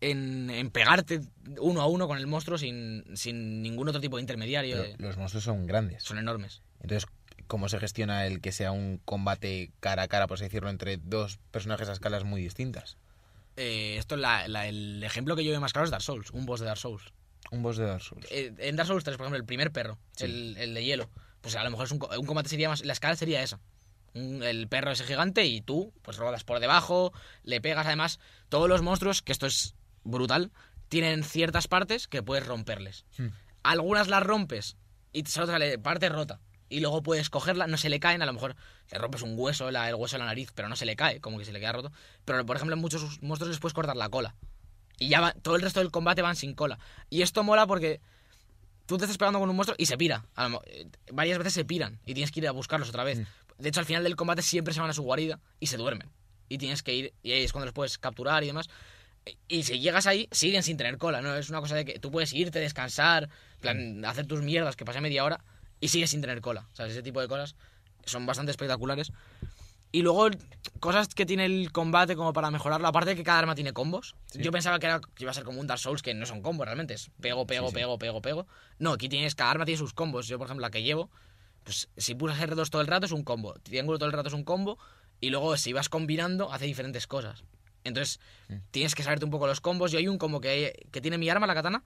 en, en pegarte uno a uno con el monstruo sin, sin ningún otro tipo de intermediario. los monstruos son grandes. Son enormes. Entonces, cómo se gestiona el que sea un combate cara a cara, por así decirlo, entre dos personajes a escalas muy distintas. Eh, esto la, el ejemplo que yo veo más claro es Dark Souls, un boss de Dark Souls. Un boss de Dark Souls. Eh, en Dark Souls 3, por ejemplo, el primer perro, el, de hielo. Pues a lo mejor es un, combate sería más. La escala sería esa. el perro ese gigante y tú, pues rodas por debajo, le pegas. Además, todos los monstruos, que esto es brutal, tienen ciertas partes que puedes romperles. Hmm. Algunas las rompes y te sale parte rota y luego puedes cogerla, no se le caen, a lo mejor le rompes un hueso, el hueso de la nariz, pero no se le cae, como que se le queda roto. Pero por ejemplo, en muchos monstruos les puedes cortar la cola. Y ya todo el resto del combate van sin cola. Y esto mola porque tú te estás pegando con un monstruo y se pira. Eh, varias veces se piran y tienes que ir a buscarlos otra vez. Mm. De hecho, al final del combate siempre se van a su guarida y se duermen. Y tienes que ir, y ahí es cuando los puedes capturar y demás. Y si llegas ahí, siguen sin tener cola, ¿no? Es una cosa de que tú puedes irte, descansar, plan, hacer tus mierdas, que pase media hora, y sigue sin tener cola. O sea, ese tipo de cosas son bastante espectaculares. Y luego, cosas que tiene el combate como para mejorarlo, aparte de que cada arma tiene combos. Yo pensaba que, era, iba a ser como un Dark Souls, que no son combos realmente, es pego, pego, pego, pego, pego. No, aquí tienes, cada arma tiene sus combos. Yo, por ejemplo, la que llevo, pues si pulsas R2 todo el rato es un combo, triángulo todo el rato es un combo, y luego si vas combinando hace diferentes cosas. Entonces, mm. tienes que saberte un poco los combos. Yo hay un combo que, que tiene mi arma, la katana,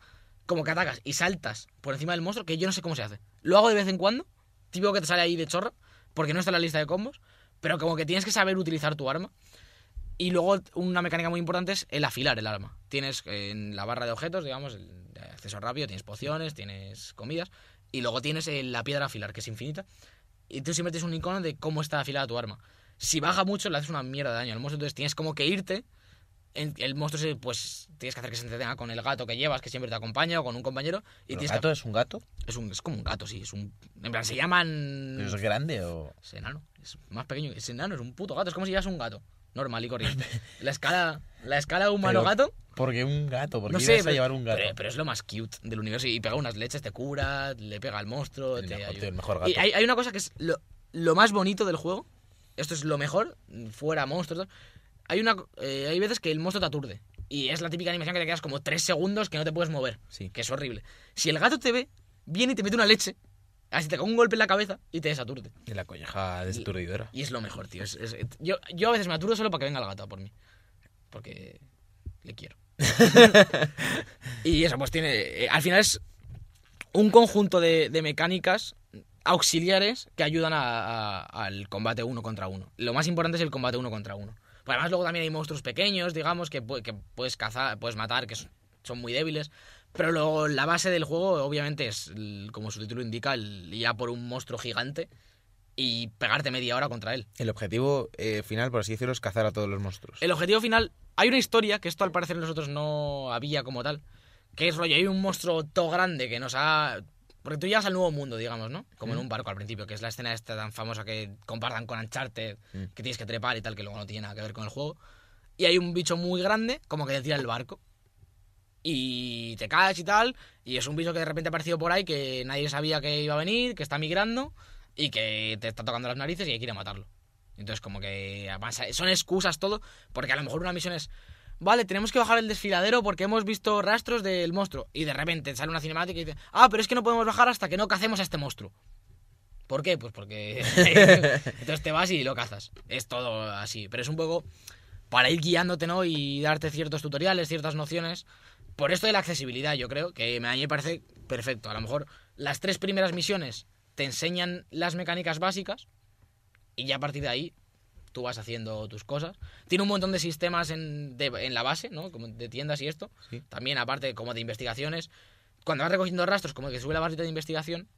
como que atacas y saltas por encima del monstruo, que yo no sé cómo se hace. Lo hago de vez en cuando, tipo que te sale ahí de chorro, porque no está en la lista de combos, pero como que tienes que saber utilizar tu arma. Y luego una mecánica muy importante es el afilar el arma. Tienes en la barra de objetos, digamos, el acceso rápido, tienes pociones, tienes comidas, y luego tienes la piedra afilar, que es infinita. y tú siempre tienes un icono de cómo está afilada tu arma. Si baja mucho, le haces una mierda de daño al monstruo, entonces tienes como que irte. El monstruo, se- pues tienes que hacer que se entretenga con el gato que llevas, que siempre te acompaña, o con un compañero. Y ¿El gato es un gato? Es, un, es como un gato, sí. Es un, en plan, se llaman. ¿Pero es grande o...? Es enano. Es más pequeño. Es enano, es un puto gato. Es como si llevas un gato. Normal y corriente. La escala, la escala humano-gato. Porque un gato, porque No ibas sé, a llevar un gato. pero- pero es lo más cute del universo. Y pega unas leches, te cura, le pega al monstruo, el, te mejor, ayuda. tío, el mejor gato. Y hay, hay una cosa que es lo, lo más bonito del juego. Esto es lo mejor, fuera monstruos. Hay, una, eh, hay veces que el monstruo te aturde. Y es la típica animación que te quedas como tres segundos que no te puedes mover. Sí. Que es horrible. Si el gato te ve, viene y te mete una leche. Así te cae un golpe en la cabeza y te desaturde. Y la colleja desaturdidora. Y es lo mejor, tío. Es- es- yo, yo a veces me aturdo solo para que venga el gato a por mí. Porque le quiero. y eso, pues tiene. eh, al final es un conjunto de, de mecánicas auxiliares que ayudan a- a- al combate uno contra uno. Lo más importante es el combate uno contra uno. Pues además, luego también hay monstruos pequeños, digamos, que, pu- que puedes cazar, puedes matar, que son- son muy débiles. Pero luego la base del juego, obviamente, es, como su título indica, el ir a por un monstruo gigante y pegarte media hora contra él. El objetivo eh, final, por así decirlo, es cazar a todos los monstruos. El objetivo final, hay una historia que esto al parecer nosotros no había como tal, que es rollo, hay un monstruo todo grande que nos ha... Porque tú llegas al nuevo mundo, digamos, ¿no? Como en un barco al principio, que es la escena esta tan famosa que compartan con Uncharted, Mm. que tienes que trepar y tal, que luego no tiene nada que ver con el juego. Y hay un bicho muy grande, como que te tira el barco. Y te caes y tal, y es un bicho que de repente ha aparecido por ahí, que nadie sabía que iba a venir, que está migrando, y que te está tocando las narices y hay que ir a matarlo. Entonces, como que además, son excusas todo, porque a lo mejor una misión es, vale, tenemos que bajar el desfiladero porque hemos visto rastros del monstruo. Y de repente sale una cinemática y dice, ah, pero es que no podemos bajar hasta que no cacemos a este monstruo. ¿Por qué? Pues porque entonces te vas y lo cazas. Es todo así, pero es un poco para ir guiándote, ¿no? Y darte ciertos tutoriales, ciertas nociones. Por esto de la accesibilidad, yo creo que a mí me parece perfecto. A lo mejor las tres primeras misiones te enseñan las mecánicas básicas y ya a partir de ahí tú vas haciendo tus cosas. Tiene un montón de sistemas en, de- en la base, ¿no? Como de tiendas y esto. Sí. También aparte como de investigaciones. Cuando vas recogiendo rastros, como que sube la barrita de investigación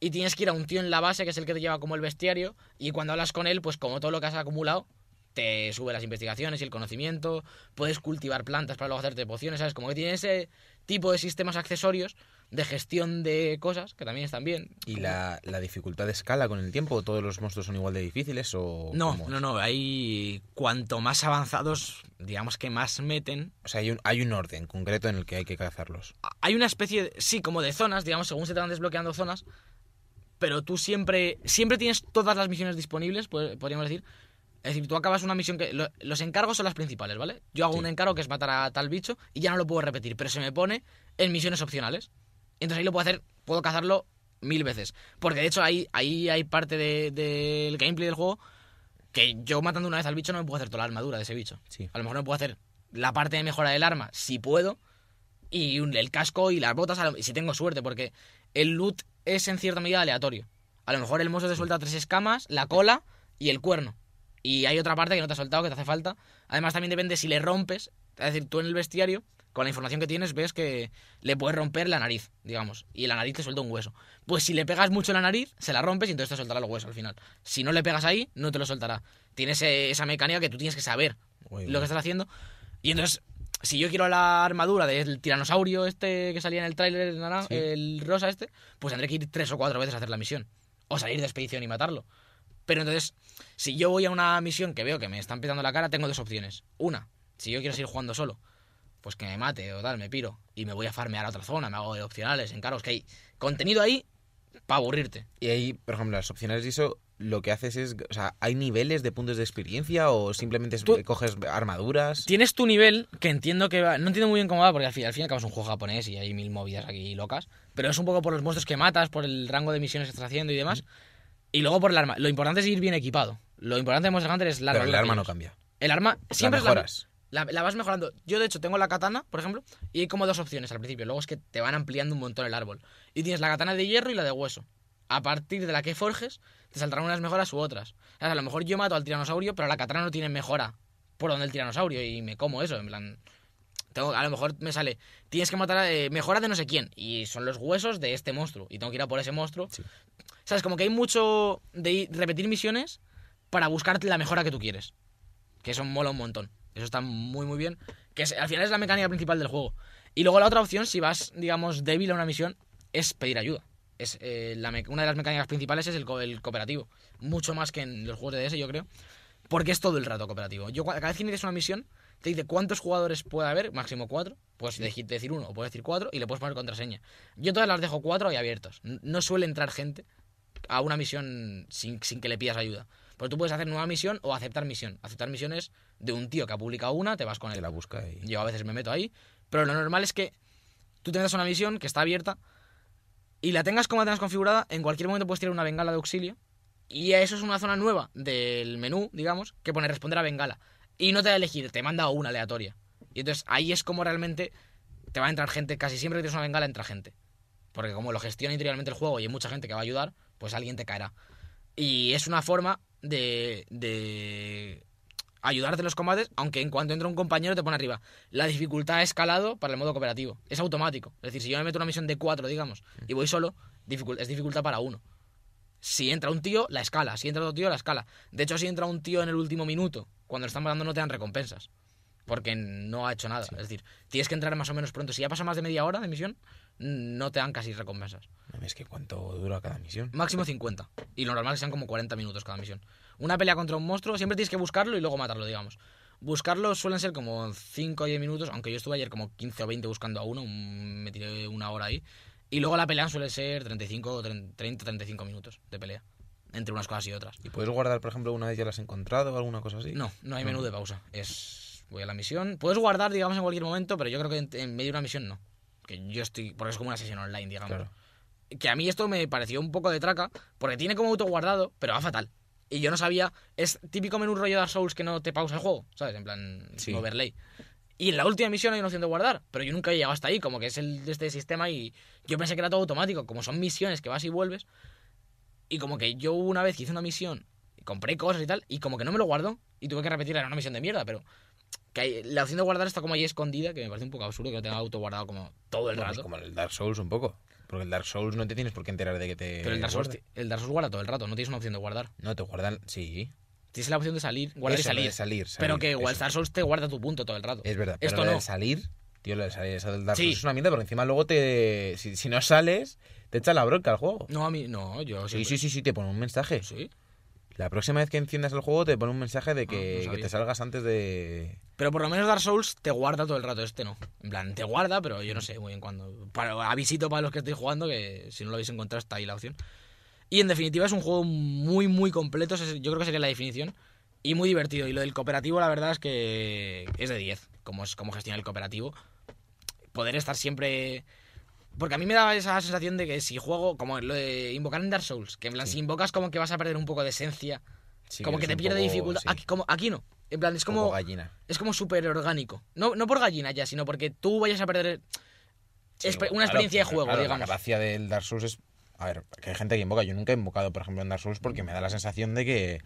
y tienes que ir a un tío en la base que es el que te lleva como el bestiario y cuando hablas con él, pues como todo lo que has acumulado, te sube las investigaciones y el conocimiento, puedes cultivar plantas para luego hacerte pociones, ¿sabes? Como que tiene ese tipo de sistemas accesorios de gestión de cosas que también están bien. ¿Y la, la dificultad de escala con el tiempo? ¿Todos los monstruos son igual de difíciles o No, no, no, ahí cuanto más avanzados, digamos que más meten, O sea, hay un, hay un orden concreto en el que hay que cazarlos. hay una especie, de- sí, como de zonas, digamos, según se te van desbloqueando zonas, pero tú siempre, siempre tienes todas las misiones disponibles, pod- podríamos decir. Es decir, tú acabas una misión que... lo- los encargos son las principales, ¿vale? Yo hago Sí. un encargo que es matar a tal bicho y ya no lo puedo repetir, pero se me pone en misiones opcionales. Entonces ahí lo puedo hacer, puedo cazarlo mil veces. Porque de hecho ahí, ahí hay parte de- del gameplay del juego que yo matando una vez al bicho no me puedo hacer toda la armadura de ese bicho. Sí. A lo mejor no puedo hacer la parte de mejora del arma, si puedo, y un- el casco y las botas, si tengo suerte, porque el loot es en cierta medida aleatorio. A lo mejor el monstruo te suelta tres escamas, la cola y el cuerno. Y hay otra parte que no te ha soltado, que te hace falta. Además, también depende si le rompes. Es decir, tú en el bestiario, con la información que tienes, ves que le puedes romper la nariz, digamos. Y la nariz te suelta un hueso. Pues si le pegas mucho la nariz, se la rompes y entonces te soltará el hueso al final. Si no le pegas ahí, no te lo soltará. Tienes eh, esa mecánica que tú tienes que saber Muy lo bien. que estás haciendo. Y entonces, si yo quiero la armadura del tiranosaurio este que salía en el tráiler, Sí. el rosa este, pues tendré que ir tres o cuatro veces a hacer la misión. O salir de expedición y matarlo. Pero entonces, si yo voy a una misión que veo que me están petando la cara, tengo dos opciones. Una, si yo quiero seguir jugando solo, pues que me mate o tal, me piro. Y me voy a farmear a otra zona, me hago de opcionales, encargos, que hay contenido ahí para aburrirte. Y ahí, por ejemplo, las opciones y eso, lo que haces es. O sea, ¿hay niveles de puntos de experiencia o simplemente Tú- coges armaduras? Tienes tu nivel, que entiendo que va... No entiendo muy bien cómo va, porque al fin, al fin y al cabo es un juego japonés y hay mil movidas aquí locas. Pero es un poco por los monstruos que matas, por el rango de misiones que estás haciendo y demás. Y luego por el arma. Lo importante es ir bien equipado. Lo importante de Monster Hunter es la Pero el arma no cambia. El arma siempre la es la, mejoras. La, la vas mejorando. Yo, de hecho, tengo la katana, por ejemplo, y hay como dos opciones al principio. Luego es que te van ampliando un montón el árbol. Y tienes la katana de hierro y la de hueso. A partir de la que forjes, te saldrán unas mejoras u otras. O sea, a lo mejor yo mato al tiranosaurio, pero la katana no tiene mejora por donde el tiranosaurio y me como eso. En plan, Tengo, a lo mejor me sale, tienes que matar a eh, mejora de no sé quién. Y son los huesos de este monstruo. Y tengo que ir a por ese monstruo. Sí. ¿Sabes? Como que hay mucho de ir- repetir misiones para buscar la mejora que tú quieres. Que eso mola un montón. Eso está muy, muy bien. Que es- al final es la mecánica principal del juego. Y luego la otra opción, si vas, digamos, débil a una misión, es pedir ayuda. Es, eh, la una de las mecánicas principales es el, co- el cooperativo. Mucho más que en los juegos de DS, yo creo. Porque es todo el rato cooperativo. Yo, cada vez que inicias una misión, te dice cuántos jugadores puede haber, máximo cuatro. Puedes decir uno o puedes decir cuatro y le puedes poner contraseña. Yo todas las dejo cuatro y abiertos. N- No suele entrar gente a una misión sin, sin que le pidas ayuda. Porque tú puedes hacer nueva misión o aceptar misión. Aceptar misiones de un tío que ha publicado una, te vas con Te él. la busca. Yo a veces me meto ahí. Pero lo normal es que tú tengas una misión que está abierta y la tengas como la tengas configurada, en cualquier momento puedes tirar una bengala de auxilio. Y eso es una zona nueva del menú, digamos, que pone responder a bengala. Y no te da a elegir, te manda una aleatoria. Y entonces ahí es como realmente te va a entrar gente. Casi siempre que tienes una bengala entra gente. Porque como lo gestiona interiormente el juego y hay mucha gente que va a ayudar, pues alguien te caerá. Y es una forma de, de ayudarte en los combates, aunque en cuanto entra un compañero te pone arriba. La dificultad ha escalado para el modo cooperativo. Es automático. Es decir, si yo me meto una misión de 4, digamos, y voy solo, es dificultad para uno. Si entra un tío, la escala. Si entra otro tío, la escala. De hecho, si entra un tío en el último minuto, cuando lo están matando no te dan recompensas. Porque no ha hecho nada. Es decir, tienes que entrar más o menos pronto. Si ya pasa más de media hora de misión, no te dan casi recompensas. Es que cuánto dura cada misión. Máximo 50. Y lo normal es que sean como 40 minutos cada misión. Una pelea contra un monstruo, siempre tienes que buscarlo y luego matarlo, digamos. Buscarlo suelen ser como 5 o 10 minutos, aunque yo estuve ayer como 15 o 20 buscando a uno, un- me tiré una hora ahí. Y luego la pelea suele ser 35 o 30, 35 minutos de pelea. Entre unas cosas y otras. ¿Y puedes guardar, por ejemplo, una vez ya la has encontrado o alguna cosa así? No, no hay menú de pausa. Es. Voy a la misión. Puedes guardar, digamos, en cualquier momento, pero yo creo que en, en medio de una misión no. Que yo estoy. Porque es como una sesión online, digamos. Claro. Que a mí esto me pareció un poco de traca, porque tiene como autoguardado, pero va fatal. Y yo no sabía. Es típico menú rollo Dark Souls que no te pausa el juego, ¿sabes? En plan, Sí. overlay. Y en la última misión hay una opción de guardar, pero yo nunca he llegado hasta ahí, como que es el de este sistema y yo pensé que era todo automático, como son misiones que vas y vuelves. Y como que yo una vez hice una misión, compré cosas y tal, y como que no me lo guardó, y tuve que repetirla en una misión de mierda, pero que hay- la opción de guardar está como ahí escondida, que me parece un poco absurdo que lo tenga autoguardado como todo el Bueno, rato. como en el Dark Souls un poco. Porque el Dark Souls no te tienes por qué enterar de que te. Pero el Dark, Souls, guarda. el Dark Souls guarda todo el rato, no tienes una opción de guardar. No, te guardan. Sí. Tienes la opción de salir, guardar Eso, y salir. salir, pero que igual eso. Dark Souls te guarda tu punto todo el rato. Es verdad. Pero Esto lo de no. salir. Tío, lo de salir, eso del Dark Sí. Souls es una mierda porque encima luego te. Si, si no sales, te echa la bronca al juego. No, a mí, no, yo Sí, siempre- sí, sí, sí, te pone un mensaje. Sí. La próxima vez que enciendas el juego te pone un mensaje de Ah, que, no que sabía. te salgas antes de. Pero por lo menos Dark Souls te guarda todo el rato, este no. En plan, te guarda, pero yo no sé muy bien cuándo. Para, avisito para los que estéis jugando que si no lo habéis encontrado está ahí la opción. Y en definitiva es un juego muy, muy completo, yo creo que sería la definición. Y muy divertido. Y lo del cooperativo, la verdad es que es de 10, como, es, como gestiona el cooperativo. Poder estar siempre... Porque a mí me daba esa sensación de que si juego, como lo de invocar en Dark Souls, que en plan, Sí. si invocas como que vas a perder un poco de esencia, Sí, como que te pierde poco- dificultad. sí, Aquí, como, aquí no. En plan, es como... gallina. Es como súper orgánico. No, no por gallina ya, sino porque tú vayas a perder claro, una experiencia de juego, claro, digamos. La gracia del Dark Souls es. A ver, que hay gente que invoca. Yo nunca he invocado, por ejemplo, en Dark Souls porque me da la sensación de que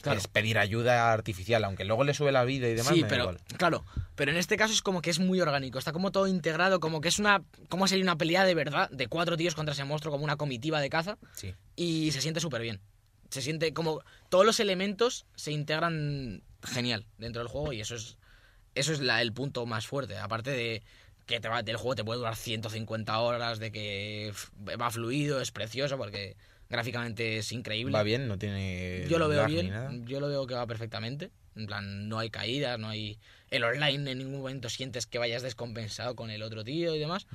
Claro. es pedir ayuda artificial, aunque luego le sube la vida y demás. sí, pero igual. claro, pero en este caso es como que es muy orgánico, está como todo integrado, como que es una como sería una pelea de verdad de cuatro tíos contra ese monstruo como una comitiva de caza Sí. y se siente súper bien. Se siente como todos los elementos se integran genial dentro del juego y eso es eso es la, el punto más fuerte, aparte de que te va, el juego te puede durar 150 horas, de que va fluido, es precioso porque gráficamente es increíble. Va bien, no tiene. Yo lo veo bien, yo lo veo que va perfectamente. En plan, no hay caídas, no hay. El online en ningún momento sientes que vayas descompensado con el otro tío y demás.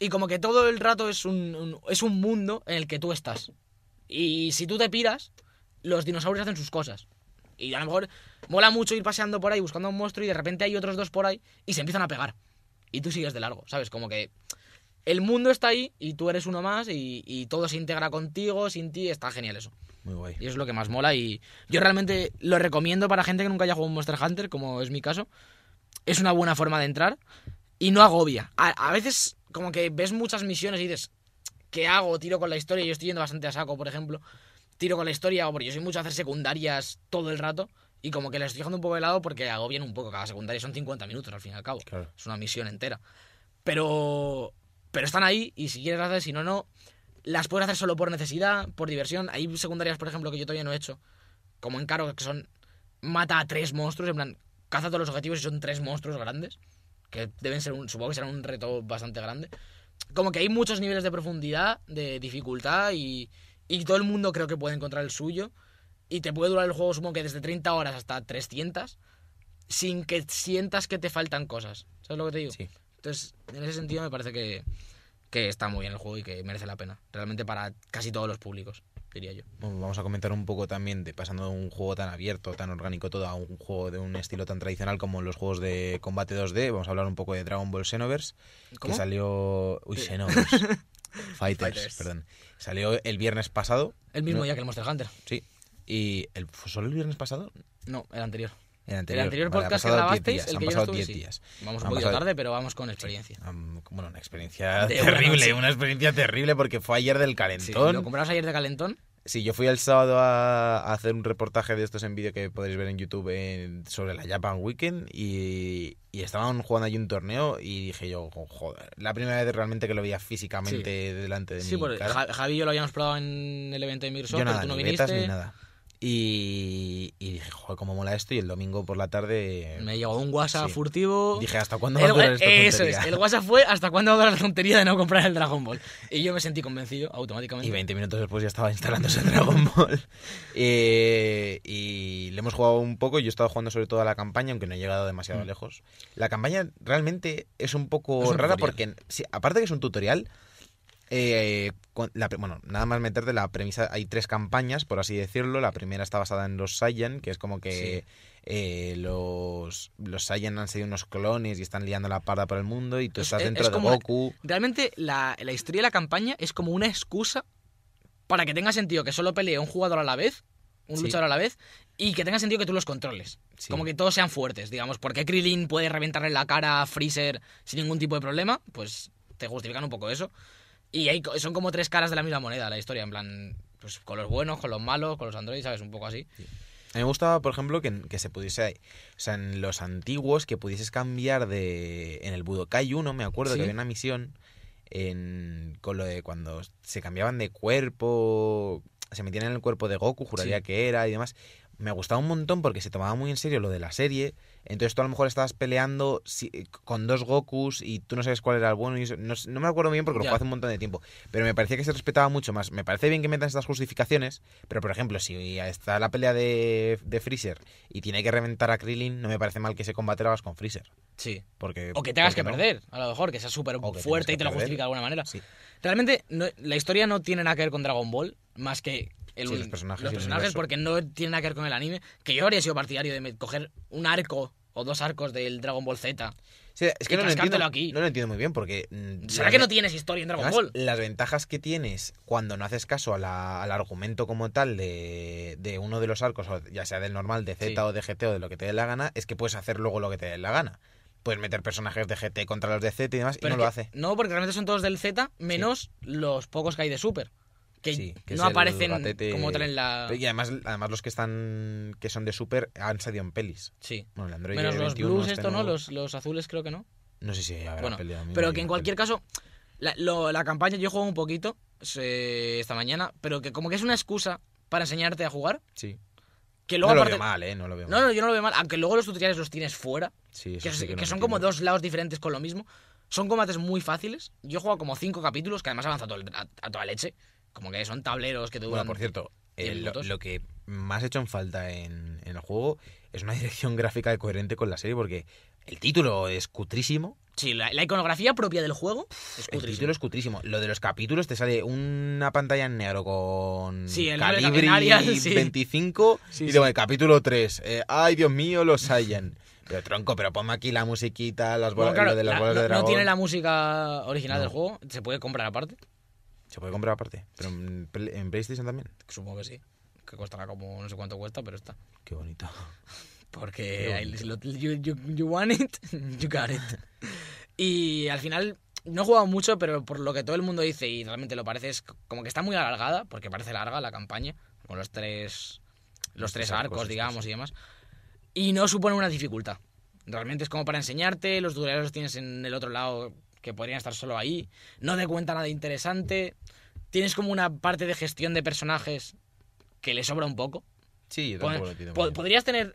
Y como que todo el rato es un, un- es un mundo en el que tú estás. Y si tú te piras, los dinosaurios hacen sus cosas. Y a lo mejor mola mucho ir paseando por ahí buscando a un monstruo y de repente hay otros dos por ahí y se empiezan a pegar. Y tú sigues de largo, ¿sabes? Como que el mundo está ahí y tú eres uno más y, y todo se integra contigo, sin ti, está genial eso. Muy guay. Y eso es lo que más mola. Y yo realmente lo recomiendo para gente que nunca haya jugado un Monster Hunter, como es mi caso. Es una buena forma de entrar y no agobia. A, a veces, como que ves muchas misiones y dices, ¿qué hago? Tiro con la historia. Yo estoy yendo bastante a saco, por ejemplo. Tiro con la historia, o porque yo soy mucho a hacer secundarias todo el rato. Y como que les estoy dejando un poco de lado porque agobian un poco. Cada secundaria son 50 minutos al fin y al cabo. Claro. Es una misión entera. Pero. Pero están ahí y si quieres hacer, si no, no. Las puedes hacer solo por necesidad, por diversión. Hay secundarias, por ejemplo, que yo todavía no he hecho. Como en Caro, que son. Mata a tres monstruos, en plan. Caza todos los objetivos y son tres monstruos grandes. Que deben ser un. Supongo que será un reto bastante grande. Como que hay muchos niveles de profundidad, de dificultad y. Y todo el mundo creo que puede encontrar el suyo. Y te puede durar el juego, supongo que desde 30 horas hasta 300. Sin que sientas que te faltan cosas. ¿Sabes lo que te digo? Sí. Entonces, en ese sentido me parece que, que está muy bien el juego y que merece la pena. Realmente para casi todos los públicos, diría yo. Bueno, vamos a comentar un poco también de pasando de un juego tan abierto, tan orgánico todo, a un juego de un estilo tan tradicional como los juegos de combate 2D. Vamos a hablar un poco de Dragon Ball Xenoverse, ¿Cómo? que salió... Uy. Xenoverse. Fighters, Fighters. perdón. Salió el viernes pasado, El mismo No. día que el Monster Hunter. sí. Y el, ¿fue solo el viernes pasado? No, el anterior. El anterior, el anterior Vale, ha podcast que pasado 10 grabasteis, días, el han que yo pasado estuve, 10 sí. días. Vamos un Han poquito pasado- tarde, pero vamos con experiencia. Bueno, una experiencia De terrible, una experiencia terrible porque fue ayer del Sí, calentón. lo compramos ayer de calentón. Sí, yo fui el sábado a, hacer un reportaje de estos en vídeo que podéis ver en YouTube en- sobre la Japan Weekend y, y estaban jugando allí un torneo y dije yo, joder, la primera vez realmente que lo veía físicamente delante de Sí, mi porque cara. Javi y yo lo habíamos probado en el evento de yo pero tú no ni viniste. ni nada. Y, y dije, joder, cómo mola esto y el domingo por la tarde Me llegó un WhatsApp Sí. furtivo. dije, ¿hasta cuándo va a durar esta eso tontería? es, el WhatsApp fue hasta cuándo va a durar la tontería de no comprar el Dragon Ball. Y yo me sentí convencido automáticamente. Y 20 minutos después ya estaba instalándose el Dragon Ball. Eh, y le hemos jugado un poco. Yo he estado jugando sobre todo a la campaña, aunque no he llegado demasiado Mm. lejos. La campaña realmente es un poco Es rara porque, sí, aparte que es un tutorial, eh, la bueno, nada más meterte la premisa. Hay tres campañas, por así decirlo. La primera está basada en los Saiyan, que es como que eh, los, los Saiyan han sido unos clones y están liando la parda por el mundo. Y tú Es- estás es- dentro es de Goku. Realmente la, la historia de la campaña es como una excusa para que tenga sentido que solo pelee un jugador a la vez, un Sí. luchador a la vez, y que tenga sentido que tú los controles. Sí. Como que todos sean fuertes, digamos. Porque Krillin puede reventarle la cara a Freezer sin ningún tipo de problema, pues te justifican un poco eso. Y hay, son como tres caras de la misma moneda la historia, en plan, pues con los buenos, con los malos, con los androides, ¿sabes? Un poco así. A mí me gustaba, por ejemplo, que, que se pudiese. O sea, en los antiguos, que pudieses cambiar de. En el Budokai 1, me acuerdo Sí. que había una misión. En, con lo de cuando se cambiaban de cuerpo. Se metían en el cuerpo de Goku, juraría Sí. que era y demás. Me gustaba un montón porque se tomaba muy en serio lo de la serie. Entonces tú a lo mejor estabas peleando si- con dos Gokus y tú no sabes cuál era el bueno. Y eso- no, no me acuerdo bien porque lo jugué hace un montón de tiempo. Pero me parecía que se respetaba mucho más. Me parece bien que metan estas justificaciones. Pero por ejemplo, si está la pelea de, de Freezer y tiene que reventar a Krillin, no me parece mal que ese combate lo hagas con Freezer. Sí. Porque, O que tengas que perder, a lo mejor, que seas súper fuerte y te lo justifica de alguna manera. Sí. Realmente, no- la historia no tiene nada que ver con Dragon Ball, más que el, Sí, los personajes porque no tiene nada que ver con el anime. Que yo habría sido partidario de coger un arco o dos arcos del Dragon Ball Z. Sí, es que Y no lo, entiendo, cascártelo aquí. no lo entiendo muy bien porque... mm, ¿Será que no tienes historia en Dragon Además, Ball? las ventajas que tienes cuando no haces caso a la- al argumento como tal de, de uno de los arcos, ya sea del normal, de Z Sí. o de GT o de lo que te dé la gana, es que puedes hacer luego lo que te dé la gana. Puedes meter personajes de GT contra los de Z y demás, y no lo hace. No, porque realmente son todos del Z, menos los pocos que hay de Super. Que, Sí, que no aparecen como tal en la... Y además, además los que están que son de Super han salido en pelis. Sí. Bueno, el Android Menos los 21 blues, este esto, ¿no? Los, los azules creo que no. No sé si habrá Bueno, Pero que en cualquier peli. caso, la, lo- la campaña yo juego un poquito esta mañana, pero que como que es una excusa para enseñarte a jugar, Sí. que No luego lo aparte... veo mal, ¿eh? No lo veo No, mal. no, yo no lo veo mal, aunque luego los tutoriales los tienes fuera, Sí, eso que, sí que no lo son como dos lados diferentes con lo mismo. Son combates muy fáciles. Yo he jugado como cinco capítulos, que además avanza a, a toda leche. Como que son tableros que te duran... Bueno, por cierto, eh, lo, que más he hecho en falta en, en el juego es una dirección gráfica coherente con la serie, porque el título es cutrísimo. Sí, la, la iconografía propia del juego es El cutrísimo. título es cutrísimo. Lo de los capítulos te sale una pantalla en negro con Sí, el Calibri en Arial, sí. 25 Sí, y luego el capítulo 3. eh, Ay, Dios mío, los Saiyan. Pero tronco, pero ponme aquí la musiquita, las bolas, Bueno, claro, lo de las la- bolas no, de no dragón. tiene la música original No. del juego, se puede comprar aparte. Se puede comprar aparte. Pero en, en PlayStation también. Supongo que sí. Que costará como no sé cuánto cuesta, pero está. Qué bonito. Porque Qué bonito. lo- you, you- you want it, you got it. y al final no he jugado mucho, pero por lo que todo el mundo dice y realmente lo parece es como que está muy alargada, porque parece larga la campaña, con los tres los tres arcos digamos, y demás. y no supone una dificultad. Realmente es como para enseñarte, los duelos los tienes en el otro lado que podrían estar solo ahí, no te cuenta nada interesante, tienes como una parte de gestión de personajes que le sobra un poco. Sí, yo tampoco lo podrías tener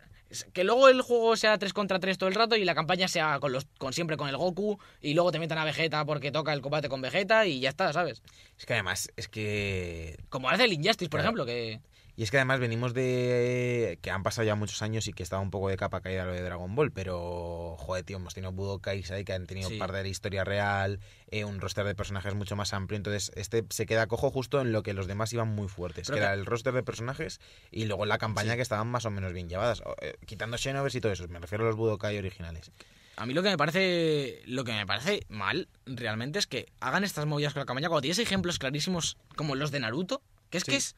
que luego el juego sea 3 contra 3 todo el rato y la campaña sea con los con siempre con el Goku y luego te metan a Vegeta porque toca el combate con Vegeta y ya está, ¿sabes? Es que además, es que Como hace el Injustice, por Claro. ejemplo, que Y es que además venimos de. que han pasado ya muchos años y que estaba un poco de capa caída lo de Dragon Ball, pero. Joder, tío, hemos tenido Budokais ahí que han tenido Sí. parte de la historia real, eh, un roster de personajes mucho más amplio. Entonces, este se queda cojo justo en lo que los demás iban muy fuertes, Pero que que- era el roster de personajes y luego la campaña Sí. que estaban más o menos bien llevadas. Eh, quitando Xenoverse y todo eso, me refiero a los Budokai originales. A mí lo que me parece lo que me parece mal realmente es que hagan estas movidas con la campaña cuando tienes ejemplos clarísimos como los de Naruto, que es Sí. que es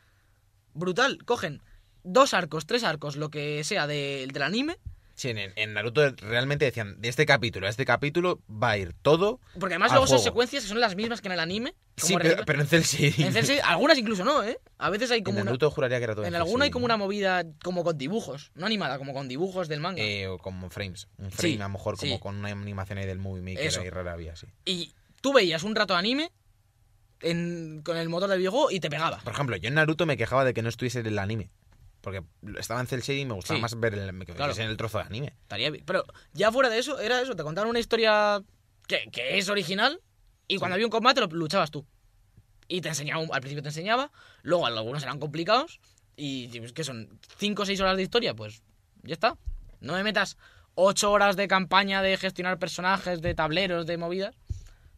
brutal, cogen dos arcos, tres arcos, lo que sea de- del anime, Sí, en, en Naruto realmente decían, de este capítulo a este capítulo va a ir todo. porque además luego son secuencias que son las mismas que en el anime. Sí, pero, pero en Shading. en Shading- algunas incluso no, ¿eh? A veces hay En como una, Naruto juraría que era todo en Cell alguna hay como una movida como con dibujos, no animada, como con dibujos del manga. Eh, o como frames. Un frame Sí, a lo mejor como sí. con una animación ahí del Movie Maker Eso. ahí rara había, sí. Y tú veías un rato anime en- con el motor del videojuego y te pegaba. Por ejemplo, yo en Naruto me quejaba de que no estuviese en el anime. Porque estaba en Cell Shading y me gustaba Sí. más ver el, que Claro. en el trozo de anime. Estaría bien. Pero ya fuera de eso, era eso, te contaron una historia que, que es original y cuando había un combate lo luchabas tú. Y te enseñaba, un- al principio te enseñaba, luego algunos eran complicados y pues, ¿qué son? ¿5 o 6 horas de historia? Pues ya está. No me metas 8 horas de campaña de gestionar personajes, de tableros, de movidas.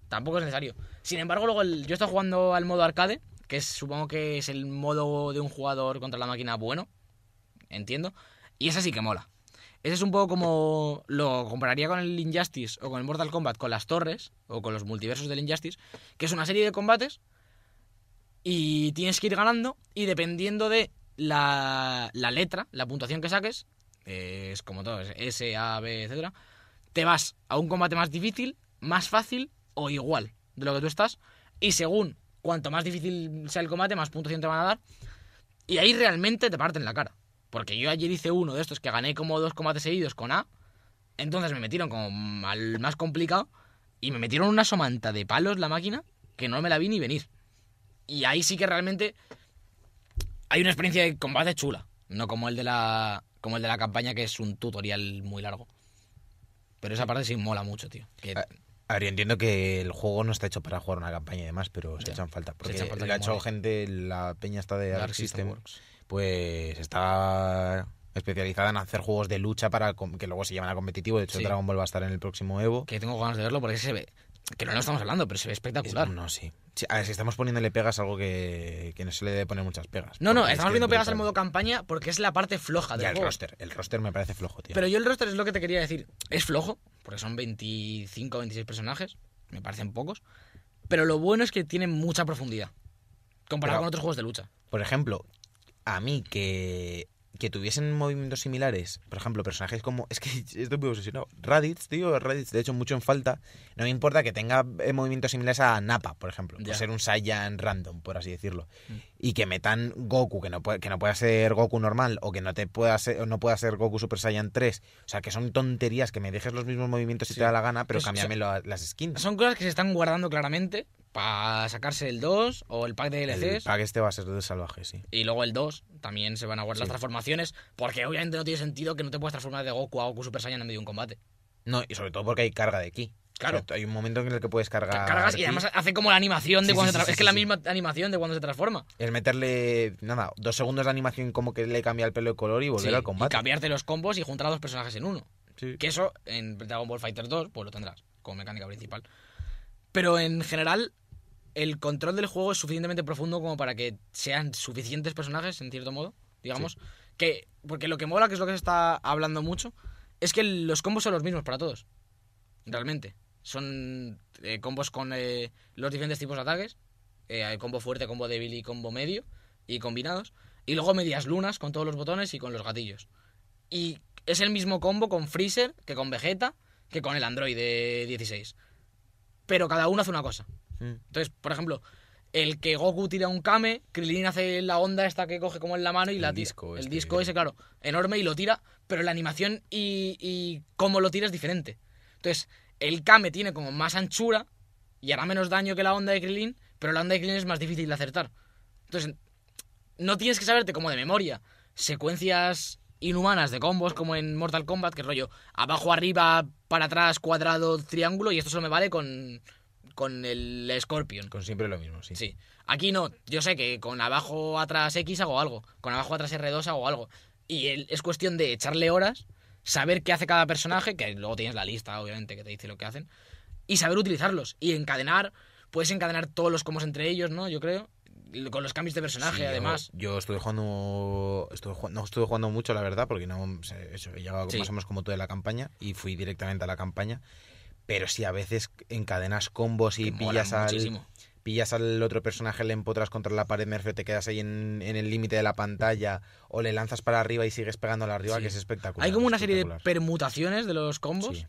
Tampoco es necesario. Sin embargo, luego el- yo estoy jugando al modo arcade, que es, supongo que es el modo de un jugador contra la máquina bueno. Entiendo. Y esa sí que mola. Ese es un poco como lo compararía con el Injustice o con el Mortal Kombat con las torres o con los multiversos del Injustice, que es una serie de combates y tienes que ir ganando y dependiendo de la, la letra, la puntuación que saques, eh, es como todo, es S, A, B, etcétera, te vas a un combate más difícil, más fácil o igual de lo que tú estás y según cuanto más difícil sea el combate, más puntuación te van a dar y ahí realmente te parten la cara. Porque yo ayer hice uno de estos que gané como dos combates seguidos con A. Entonces me metieron como al más complicado. Y me metieron una somanta de palos la máquina que no me la vi ni venir. Y ahí sí que realmente hay una experiencia de combate chula. No como el de la. como el de la campaña, que es un tutorial muy largo. Pero esa parte sí mola mucho, tío. Ah, A ver, yo entiendo que el juego no está hecho para jugar una campaña y demás, pero se echan falta. Porque echan falta lo ha hecho gente, la peña está de Arc Dark System Works. pues está especializada en hacer juegos de lucha para que luego se llevan a competitivo. De hecho, Sí. Dragon Ball va a estar en el próximo Evo. que tengo ganas de verlo porque se ve. Que no lo estamos hablando, pero se ve Es- espectacular. no, sí. Sí, A ver, si estamos poniéndole pegas, algo que, que no se le debe poner muchas pegas. No, no, es estamos que viendo es pegas al modo campaña porque es la parte floja Ya, del el juego. roster. El roster me parece flojo, tío. Pero yo el roster es lo que te quería decir. Es flojo, porque son 25 o 26 personajes. Me parecen pocos. Pero lo bueno es que tiene mucha profundidad. Comparado Pero- con otros juegos de lucha. Por ejemplo, a mí que, que tuviesen movimientos similares, por ejemplo, personajes como. Es que estoy muy obsesionado. Raditz, tío, Raditz, de hecho, mucho en falta. No me importa que tenga eh, movimientos similares a Nappa, por ejemplo. Por ser un Saiyan random, por así decirlo. Mm. Y que metan Goku, que no, puede, que no pueda ser Goku normal, o que no te pueda ser, o no pueda ser Goku Super Saiyan 3. O sea, que son tonterías, que me dejes los mismos movimientos si Sí. te da la gana, pero Que son- cámbiame las skins. Son cosas que se están guardando claramente para sacarse el 2 o el pack de El DLCs. pack este va a ser de salvaje, sí. Y luego el 2 también se van a guardar las Sí. transformaciones. Porque obviamente no tiene sentido que no te puedas transformar de Goku a Goku Super Saiyan en medio de un combate. No, y sobre todo porque hay carga de ki. Claro. O sea, hay un momento en el que puedes cargar. Cargas y además hace como la animación de Sí, cuando sí, se sí, Es que la misma animación de cuando se transforma. Es meterle, nada, dos segundos de animación como que le cambia el pelo de color y volver al Y combate. cambiarte los combos y juntar a dos personajes en uno. Sí. Que eso en Dragon Ball Fighter 2 pues lo tendrás como mecánica principal. Pero en general el control del juego es suficientemente profundo como para que sean suficientes personajes en cierto modo, digamos, que porque lo que mola, que es lo que se está hablando mucho, es que los combos son los mismos para todos. Realmente. Son eh, combos con eh, los diferentes tipos de ataques. Eh, hay combo fuerte, combo débil y combo medio. Y combinados. Y luego medias lunas con todos los botones y con los gatillos. Y es el mismo combo con Freezer que con Vegeta que con el Android de 16. Pero cada uno hace una cosa. Mm. Entonces, por ejemplo, el que Goku tira un Kame, Krillin hace la onda esta que coge como en la mano y El la tira. disco el este disco ese, claro, enorme y lo tira, pero la animación y, y cómo lo tira es diferente. Entonces, el Kame tiene como más anchura y hará menos daño que la onda de Krillin, pero la onda de Krillin es más difícil de acertar. Entonces, no tienes que saberte como de memoria secuencias inhumanas de combos como en Mortal Kombat, que es rollo abajo, arriba, para atrás, cuadrado, triángulo, y esto solo me vale con, con el Scorpion. Con siempre lo mismo, sí. Sí. Aquí no, yo sé que con abajo, atrás X hago algo, con abajo, atrás R2 hago algo. Y el- es cuestión de echarle horas, saber qué hace cada personaje, que luego tienes la lista, obviamente, que te dice lo que hacen, y saber utilizarlos. Y encadenar, puedes encadenar todos los combos entre ellos, ¿no? Yo creo. Con los cambios de personaje, Sí, yo- además. Yo, estuve jugando. Estuve, no estuve jugando mucho, la verdad, porque no. Eso, he llegado Sí. más o menos como tú de la campaña y fui directamente a la campaña. Pero sí, a veces encadenas combos y que pillas al, muchísimo. pillas al otro personaje, le empotras contra la pared, Merfe, te quedas ahí en, en el límite de la pantalla, o le lanzas para arriba y sigues pegándole arriba, Sí. que es espectacular. Hay como una serie de permutaciones de los combos, Sí.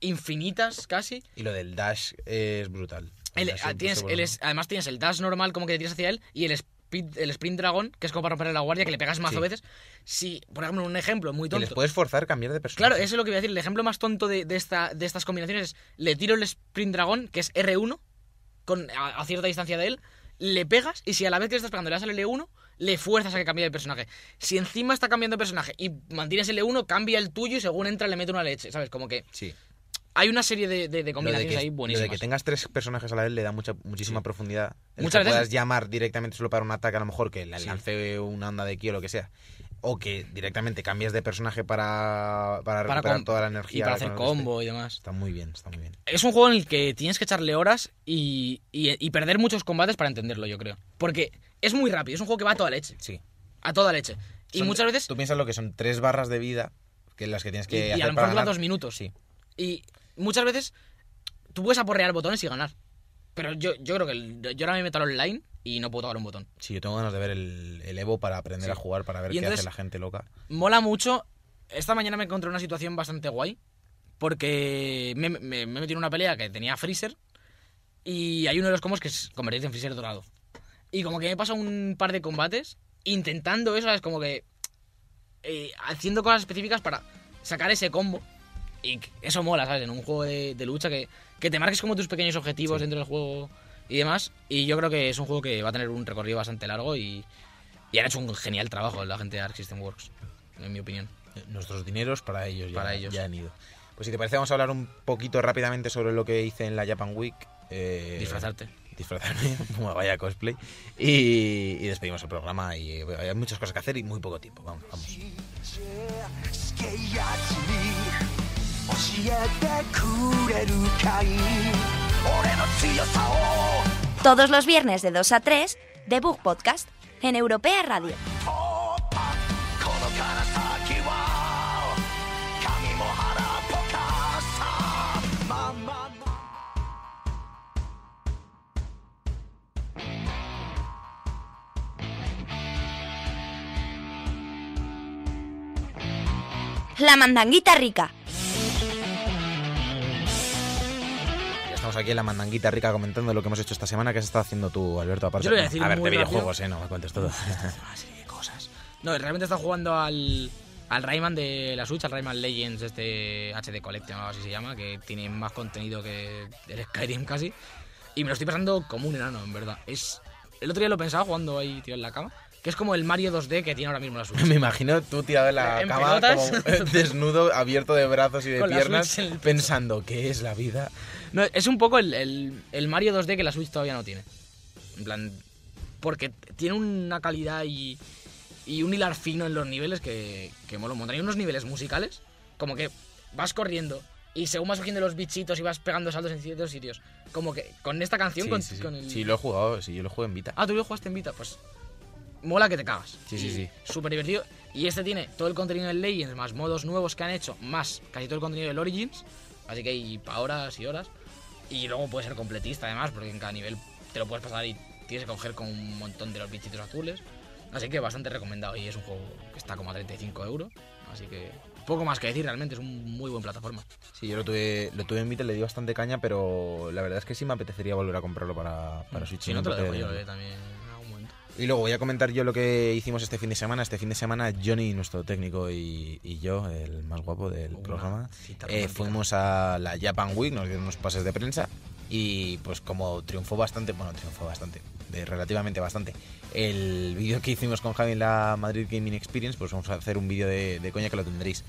infinitas casi. Y lo del dash es brutal. El El- dash ah, es tienes, brutal. el es- además tienes el dash normal como que te tiras hacia él y el el sprint dragón, que es como para romper la guardia, que le pegas mazo Sí. veces. Si, por ejemplo, un ejemplo muy Que les tonto. puedes forzar a cambiar de personaje. Claro, eso es lo que voy a decir. El ejemplo más tonto de, de esta, de estas combinaciones es, le tiro el sprint dragón, que es R1, con, a, a cierta distancia de él, le pegas y si a la vez que le estás pegando le das al L1, le fuerzas a que cambie de personaje. Si encima está cambiando de personaje y mantienes L1, cambia el tuyo y según entra le mete una leche, ¿sabes? Como que Sí. Hay una serie de, de- de Lo de, combinaciones que, ahí lo buenísimas. de que tengas tres personajes a la vez le da mucha, muchísima Sí. profundidad. El Muchas que veces- puedas llamar directamente solo para un ataque, a lo mejor que le Sí. lance una onda de ki o lo que sea. O que directamente cambies de personaje para, para Para recuperar com- toda la y energía. para hacer combo y demás. Está muy bien, está muy bien. Es un juego en el que tienes que echarle horas y, y- y perder muchos combates para entenderlo, yo creo. Porque es muy rápido, es un juego que va a toda leche. Sí. A toda leche. Y Son- muchas veces. Tú piensas lo que son tres barras de vida, que las que tienes Y, que y hacer a lo mejor dura dos minutos. Sí. Y muchas veces tú puedes aporrear botones y ganar. Pero yo, yo creo que el- yo ahora me meto al online y no puedo tocar un botón. Sí, yo tengo ganas de ver el, el Evo para aprender Sí. a jugar, para ver Y qué entonces- hace la gente loca. Mola mucho. Esta mañana me encontré una situación bastante guay. Porque me, me, me metido en una pelea que tenía Freezer. Y hay uno de los combos que es convertirse en Freezer dorado. Y como que me he pasado un par de combates intentando eso, es como que eh, haciendo cosas específicas para sacar ese combo. Y eso mola, ¿sabes? En un juego de, de lucha que, que te marques como tus pequeños objetivos Sí. dentro del juego y demás. Y yo creo que es un juego que va a tener un recorrido bastante largo y, y han hecho un genial trabajo la gente de Arc System Works, en mi opinión. Nuestros dineros para ellos ya, Para ellos. ya han ido. Pues si te parece, vamos a hablar un poquito rápidamente sobre lo que hice en la Japan Week. eh, Disfrazarte. Disfrazarme, como vaya cosplay. Y, y despedimos el programa. Y hay muchas cosas que hacer y muy poco tiempo. Vamos, vamos. すげえやつに教えてくれるかい俺の強さを Todos los viernes de 2 a 3, The Book Podcast, en Europea Radio. このから先は神も腹ポカさまんまの La mandanguita rica. estamos aquí en la mandanguita rica comentando lo que hemos hecho esta semana. ¿Qué has estado haciendo tú, Alberto? Aparte, Yo lo voy a decir a ver, muy videojuegos, ¿eh? No me cuentes todo. Una serie de cosas. No, realmente está jugando al, al Rayman de la Switch, al Rayman Legends, este HD Collection o así se llama, que tiene más contenido que el Skyrim casi. Y me lo estoy pasando como un enano, en verdad. Es El otro día lo pensaba jugando ahí tirado en la cama, que es como el Mario 2D que tiene ahora mismo la Switch. Me imagino tú tirado en la En cama, como desnudo, abierto de brazos y de Con piernas, pensando, ¿qué es la vida? No, es un poco el, el- el Mario 2D que la Switch todavía no tiene. En plan, porque tiene una calidad y, y un hilar fino en los niveles que, que mola un montón. Hay unos niveles musicales, como que vas corriendo y según vas cogiendo los bichitos y vas pegando saltos en ciertos sitios. Como que con esta canción, Sí, con, sí, sí. con el... Sí, lo he jugado, sí, yo lo juego en Vita. Ah, tú lo jugaste en Vita, pues mola que te cagas. Sí, sí, sí. Súper divertido. Y este tiene todo el contenido del Legends, más modos nuevos que han hecho, más casi todo el contenido del Origins. Así que hay pa' horas y horas. Y luego puede ser completista además, porque en cada nivel te lo puedes pasar y tienes que coger con un montón de los bichitos azules. Así que bastante recomendado. Y es un juego que está como a 35 euros. Así que poco más que decir realmente, es un muy buen plataforma. Sí, yo lo tuve, lo tuve en Vita, le di bastante caña, pero la verdad es que sí me apetecería volver a comprarlo para, para Switch. Si no te lo dejo yo eh, también. Y luego voy a comentar yo lo que hicimos este fin de semana. Este fin de semana Johnny, nuestro técnico, y, y yo, el más guapo del Una programa, eh, fuimos a la Japan Week, nos dieron unos pases de prensa y pues como triunfó bastante, bueno, triunfó bastante, de relativamente bastante, el vídeo que hicimos con Javi en la Madrid Gaming Experience, pues vamos a hacer un vídeo de, de coña que lo tendréis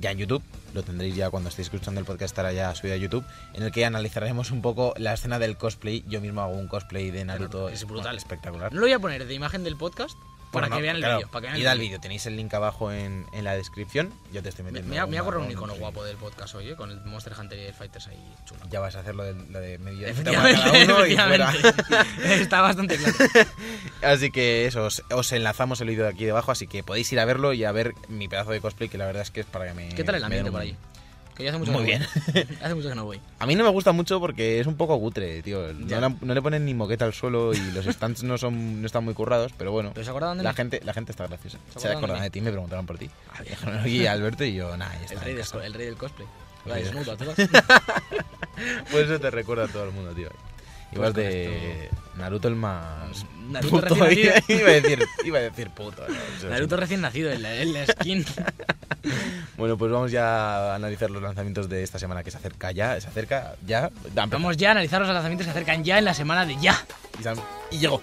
ya en YouTube, lo tendréis ya cuando estéis escuchando el podcast estará ya subido a YouTube, en el que analizaremos un poco la escena del cosplay. Yo mismo hago un cosplay de Naruto es brutal. bueno, espectacular. No lo voy a poner de imagen del podcast para Bueno, que vean el claro, vídeo. Para que vean id el al vídeo. tenéis el link abajo en, en la descripción. Yo te estoy Me, metiendo. me, ha- me ha un un icono guapo del podcast hoy, ¿eh? con el Monster Hunter y el Fighters ahí chulo. Ya vas a hacer lo de, lo de medio Efectivamente, cada uno y fuera. efectivamente. Está bastante claro. Así que eso, os, os enlazamos el vídeo de aquí debajo, así que podéis ir a verlo y a ver mi pedazo de cosplay, que la verdad es que es para que me. ¿Qué tal el ambiente den por un- ahí? Que ya hace mucho Muy que bien. no voy. hace mucho que no voy. A mí no me gusta mucho porque es un poco cutre, tío. No, le- no le ponen ni moqueta al suelo y los stands no son no están muy currados, pero bueno. ¿Pero se acuerdan de La mí? gente, la gente está graciosa. ¿Se Se de acordaron mí? de ti, me preguntaron por ti. Ah, aquí Alberto y yo, nada. El rey, del, el rey del cosplay. Por eso te recuerda a todo el mundo, tío. Y Pues de Naruto el más. Naruto puto. recién nacido. iba, a decir, iba a decir puto. Naruto sí. recién nacido en la, en la skin. Bueno, pues vamos ya a analizar los lanzamientos de esta semana que se acerca ya. Se acerca ya. Vamos ya a analizar los lanzamientos que se acercan ya en la semana de ya. Y, y llegó.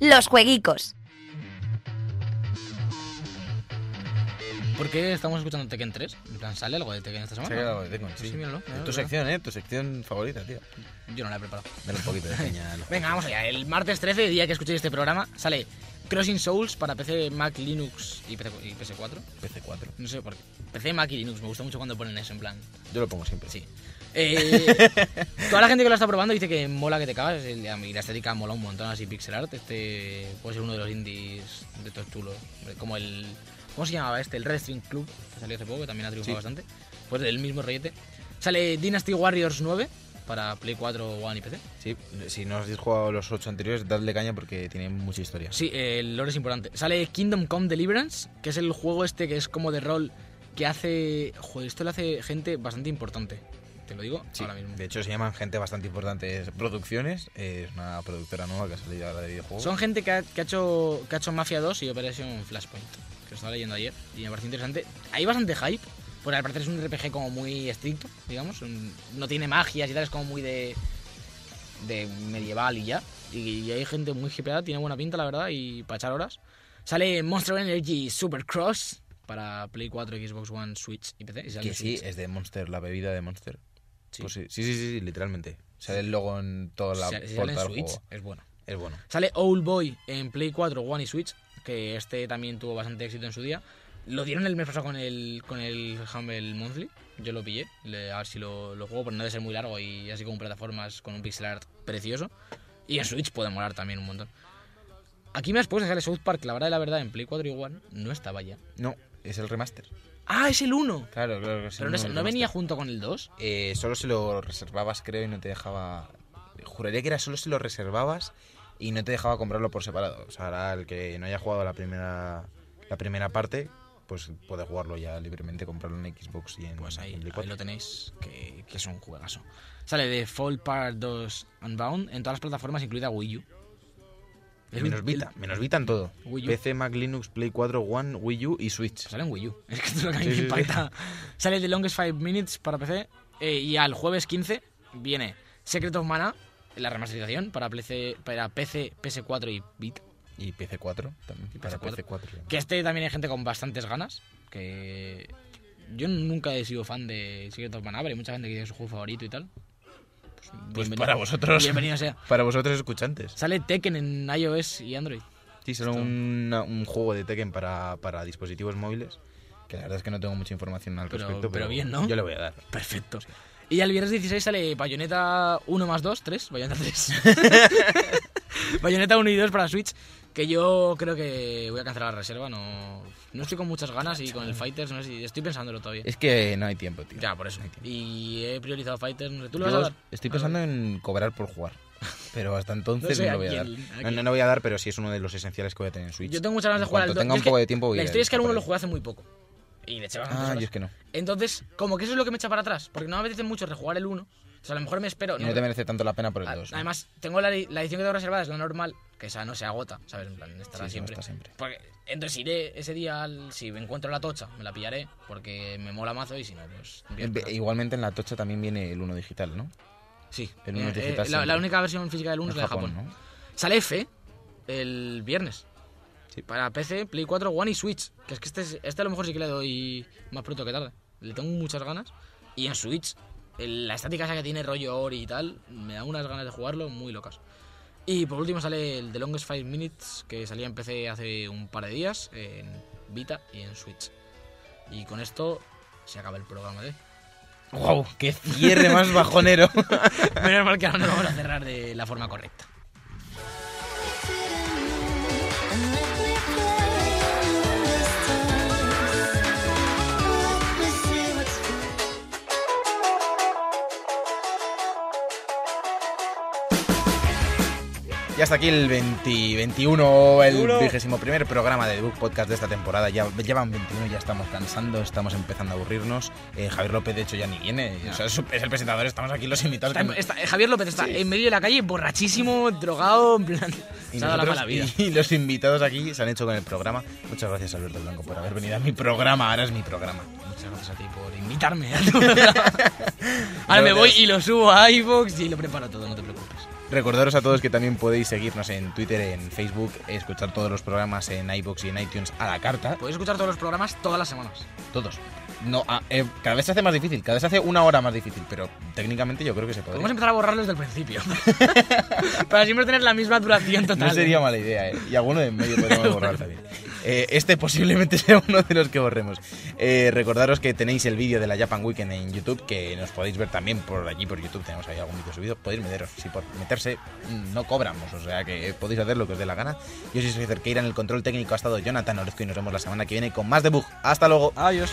Los jueguicos. ¿Por qué estamos escuchando Tekken 3? En plan, ¿sale algo de Tekken esta semana? Sí, algo de Tekken, Sí, sí. míralo, míralo, tu sección, ¿eh? Tu sección favorita, tío. Yo no la he preparado. Dale un poquito de peña. Venga, vamos allá. El martes 13, día que escuchéis este programa, sale Crossing Souls para PC, Mac, Linux y, PC, y PS4. PC4. No sé por qué. PC, Mac y Linux. Me gusta mucho cuando ponen eso en plan. Yo lo pongo siempre. Sí. Eh, toda la gente que lo está probando dice que mola que te cagas. A mí la estética mola un montón, así pixel art. Este puede ser uno de los indies de estos chulos. Como el. ¿Cómo se llamaba este? El Red String Club, que salió hace poco, que también ha triunfado Sí. bastante. Pues del mismo rollete. Sale Dynasty Warriors 9 para Play 4, One y PC. Sí, si no habéis jugado los ocho anteriores, dadle caña porque tiene mucha historia. Sí, el lore es importante. Sale Kingdom Come Deliverance, que es el juego este que es como de rol que hace. Joder, esto lo hace gente bastante importante. Te lo digo Sí, ahora mismo. de hecho se llaman gente bastante importante. Producciones, eh, es una productora nueva que ha salido ahora de videojuegos. Son gente que ha, que ha hecho, que ha hecho Mafia 2 y Operation Flashpoint, que lo estaba leyendo ayer y me parece interesante. Hay bastante hype, porque al parecer es un RPG como muy estricto, digamos. un- no tiene magias y tal, es como muy de, de medieval y ya. Y, y hay gente muy hipeada, tiene buena pinta, la verdad, y para echar horas. Sale Monster Energy Supercross para Play 4, Xbox One, Switch y PC. Y sale que sí, Switch. es de Monster, la bebida de Monster. Sí. Pues sí, sí, sí, sí, literalmente. Sale el logo en toda la Si si sale en del Switch, juego. es bueno. Es bueno. Sale Old Boy en Play 4, One y Switch, que este también tuvo bastante éxito en su día. Lo dieron el mes pasado con el, con el Humble Monthly. Yo lo pillé, le- a ver si lo, lo juego, pero no debe ser muy largo y así como plataformas con un pixel art precioso. Y en Switch puede molar también un montón. Aquí me has puesto que sale South Park, la verdad de la verdad, en Play 4 y One no estaba ya. No, es el remaster. ¡Ah, es el 1! Claro, claro. que sí, Pero no, es- el ¿no venía junto con el 2. Eh, solo se lo reservabas, creo, y no te dejaba. Juraría que era solo si lo reservabas y no te dejaba comprarlo por separado. O sea, ahora el que no haya jugado la primera la primera parte, pues puede jugarlo ya libremente, comprarlo en Xbox y en, Pues ahí, en ahí 4. lo tenéis, que, que es un juegazo. Sale de Fall Part 2 Unbound en todas las plataformas, incluida Wii U. Es Menos Vita, menos Vita en todo. PC, Mac, Linux, Play 4, One, Wii U y Switch. Sale en Wii U. Es que esto es lo que a mí Sí, me sí. Sale The Longest 5 Minutes para PC. eh, y al jueves 15 viene Secret of Mana, la remasterización para PC, para PC, PS4 y Vita. Y PC4 también. Y para PC4. PC4. Que este también hay gente con bastantes ganas. Que yo nunca he sido fan de Secret of Mana, pero hay mucha gente que es su juego favorito y tal. Pues, bienvenido- para vosotros. Bienvenido sea. Para vosotros escuchantes. Sale Tekken en iOS y Android. Sí, será un, un juego de Tekken para, para dispositivos móviles. Que la verdad es que no tengo mucha información al Pero- respecto. pero bien, ¿no? Yo le voy a dar. Perfecto. Y ya el viernes 16 sale Bayonetta 1 más 2, 3, Bayonetta 3. Bayonetta 1 y 2 para Switch, que yo creo que voy a cancelar la reserva, no, no estoy con muchas ganas y con el Fighters, no sé si estoy pensándolo todavía. Es que no hay tiempo, tío. Ya, por eso. No. Y he priorizado Fighters, no sé, ¿tú lo vas Yo a dar? estoy pensando en cobrar por jugar. Pero hasta entonces No no, lo voy a ¿a dar. No, no, no voy a dar, pero sí es uno de los esenciales que voy a tener en Switch. Yo tengo muchas ganas de jugar al cuanto 2. tenga un poco de tiempo voy La historia es que al ir a 1 por lo jugué hace muy poco. Y le bastantes Ah, yo es que no. Entonces, como que eso es lo que me echa para atrás, porque no me apetece mucho rejugar el 1. O sea, a lo mejor me espero. Y no te merece tanto la pena por el A- 2. ¿no? Además, tengo la, la edición que tengo reservada, es la normal, que esa no se agota, ¿sabes? En plan, estará Sí, sí, siempre. está siempre. Porque, entonces iré ese día, al- si me encuentro la tocha, me la pillaré, porque me mola mazo y si no, pues... Invierto. Igualmente en la tocha también viene el 1 digital, ¿no? Sí, el uno eh, digital eh, la, siempre. la única versión física del 1 es En la de Japón. ¿no? Sale F el viernes. Sí. Para PC, Play 4, One y Switch. Que es que este, es- este a lo mejor sí que le doy más pronto que tarde. Le tengo muchas ganas. Y en Switch, el- la estática esa que tiene rollo Ori y tal, me da unas ganas de jugarlo muy locas. Y por último sale el The Longest Five Minutes, que salía en PC hace un par de días, en Vita y en Switch. Y con esto se acaba el programa de. ¡Wow! ¡Qué cierre más bajonero! Menos mal que ahora nos vamos a cerrar de la forma correcta. Y hasta aquí el 20, 21, el vigésimo primer programa de Book Podcast de esta temporada. Ya llevan 21, ya estamos cansando, estamos empezando a aburrirnos. Eh, Javier López, de hecho, ya ni viene. O sea, es, el presentador, estamos aquí los invitados. Está- que- está- Javier López está en medio de la calle, borrachísimo, drogado, en plan. y, la mala vida. y los invitados aquí se han hecho con el programa. Muchas gracias, Alberto Blanco, por haber venido a mi programa. Ahora es mi programa. Muchas gracias a ti por invitarme. a tu programa. Ahora me voy y lo subo a iVoox y lo preparo todo, no te preocupes. Recordaros a todos que también podéis seguirnos en Twitter, en Facebook, escuchar todos los programas en iBox y en iTunes a la carta. Podéis escuchar todos los programas todas las semanas. Todos. No, ah, eh, cada vez se hace más difícil, cada vez se hace una hora más difícil, pero técnicamente yo creo que se podría. Podemos empezar a borrarlos desde el principio. Para siempre tener la misma duración total. No sería mala idea, ¿eh? Y alguno de en medio podríamos borrar también. Eh, este posiblemente sea uno de los que borremos. Eh, recordaros que tenéis el vídeo de la Japan Weekend en YouTube, que nos podéis ver también por allí, por YouTube. Tenemos ahí algún vídeo subido. Podéis meteros. Si por meterse mm, no cobramos, o sea que podéis hacer lo que os dé la gana. Yo soy Cerqueira, en el control técnico ha estado Jonathan Orozco y nos vemos la semana que viene con más debug. Hasta luego. Adiós.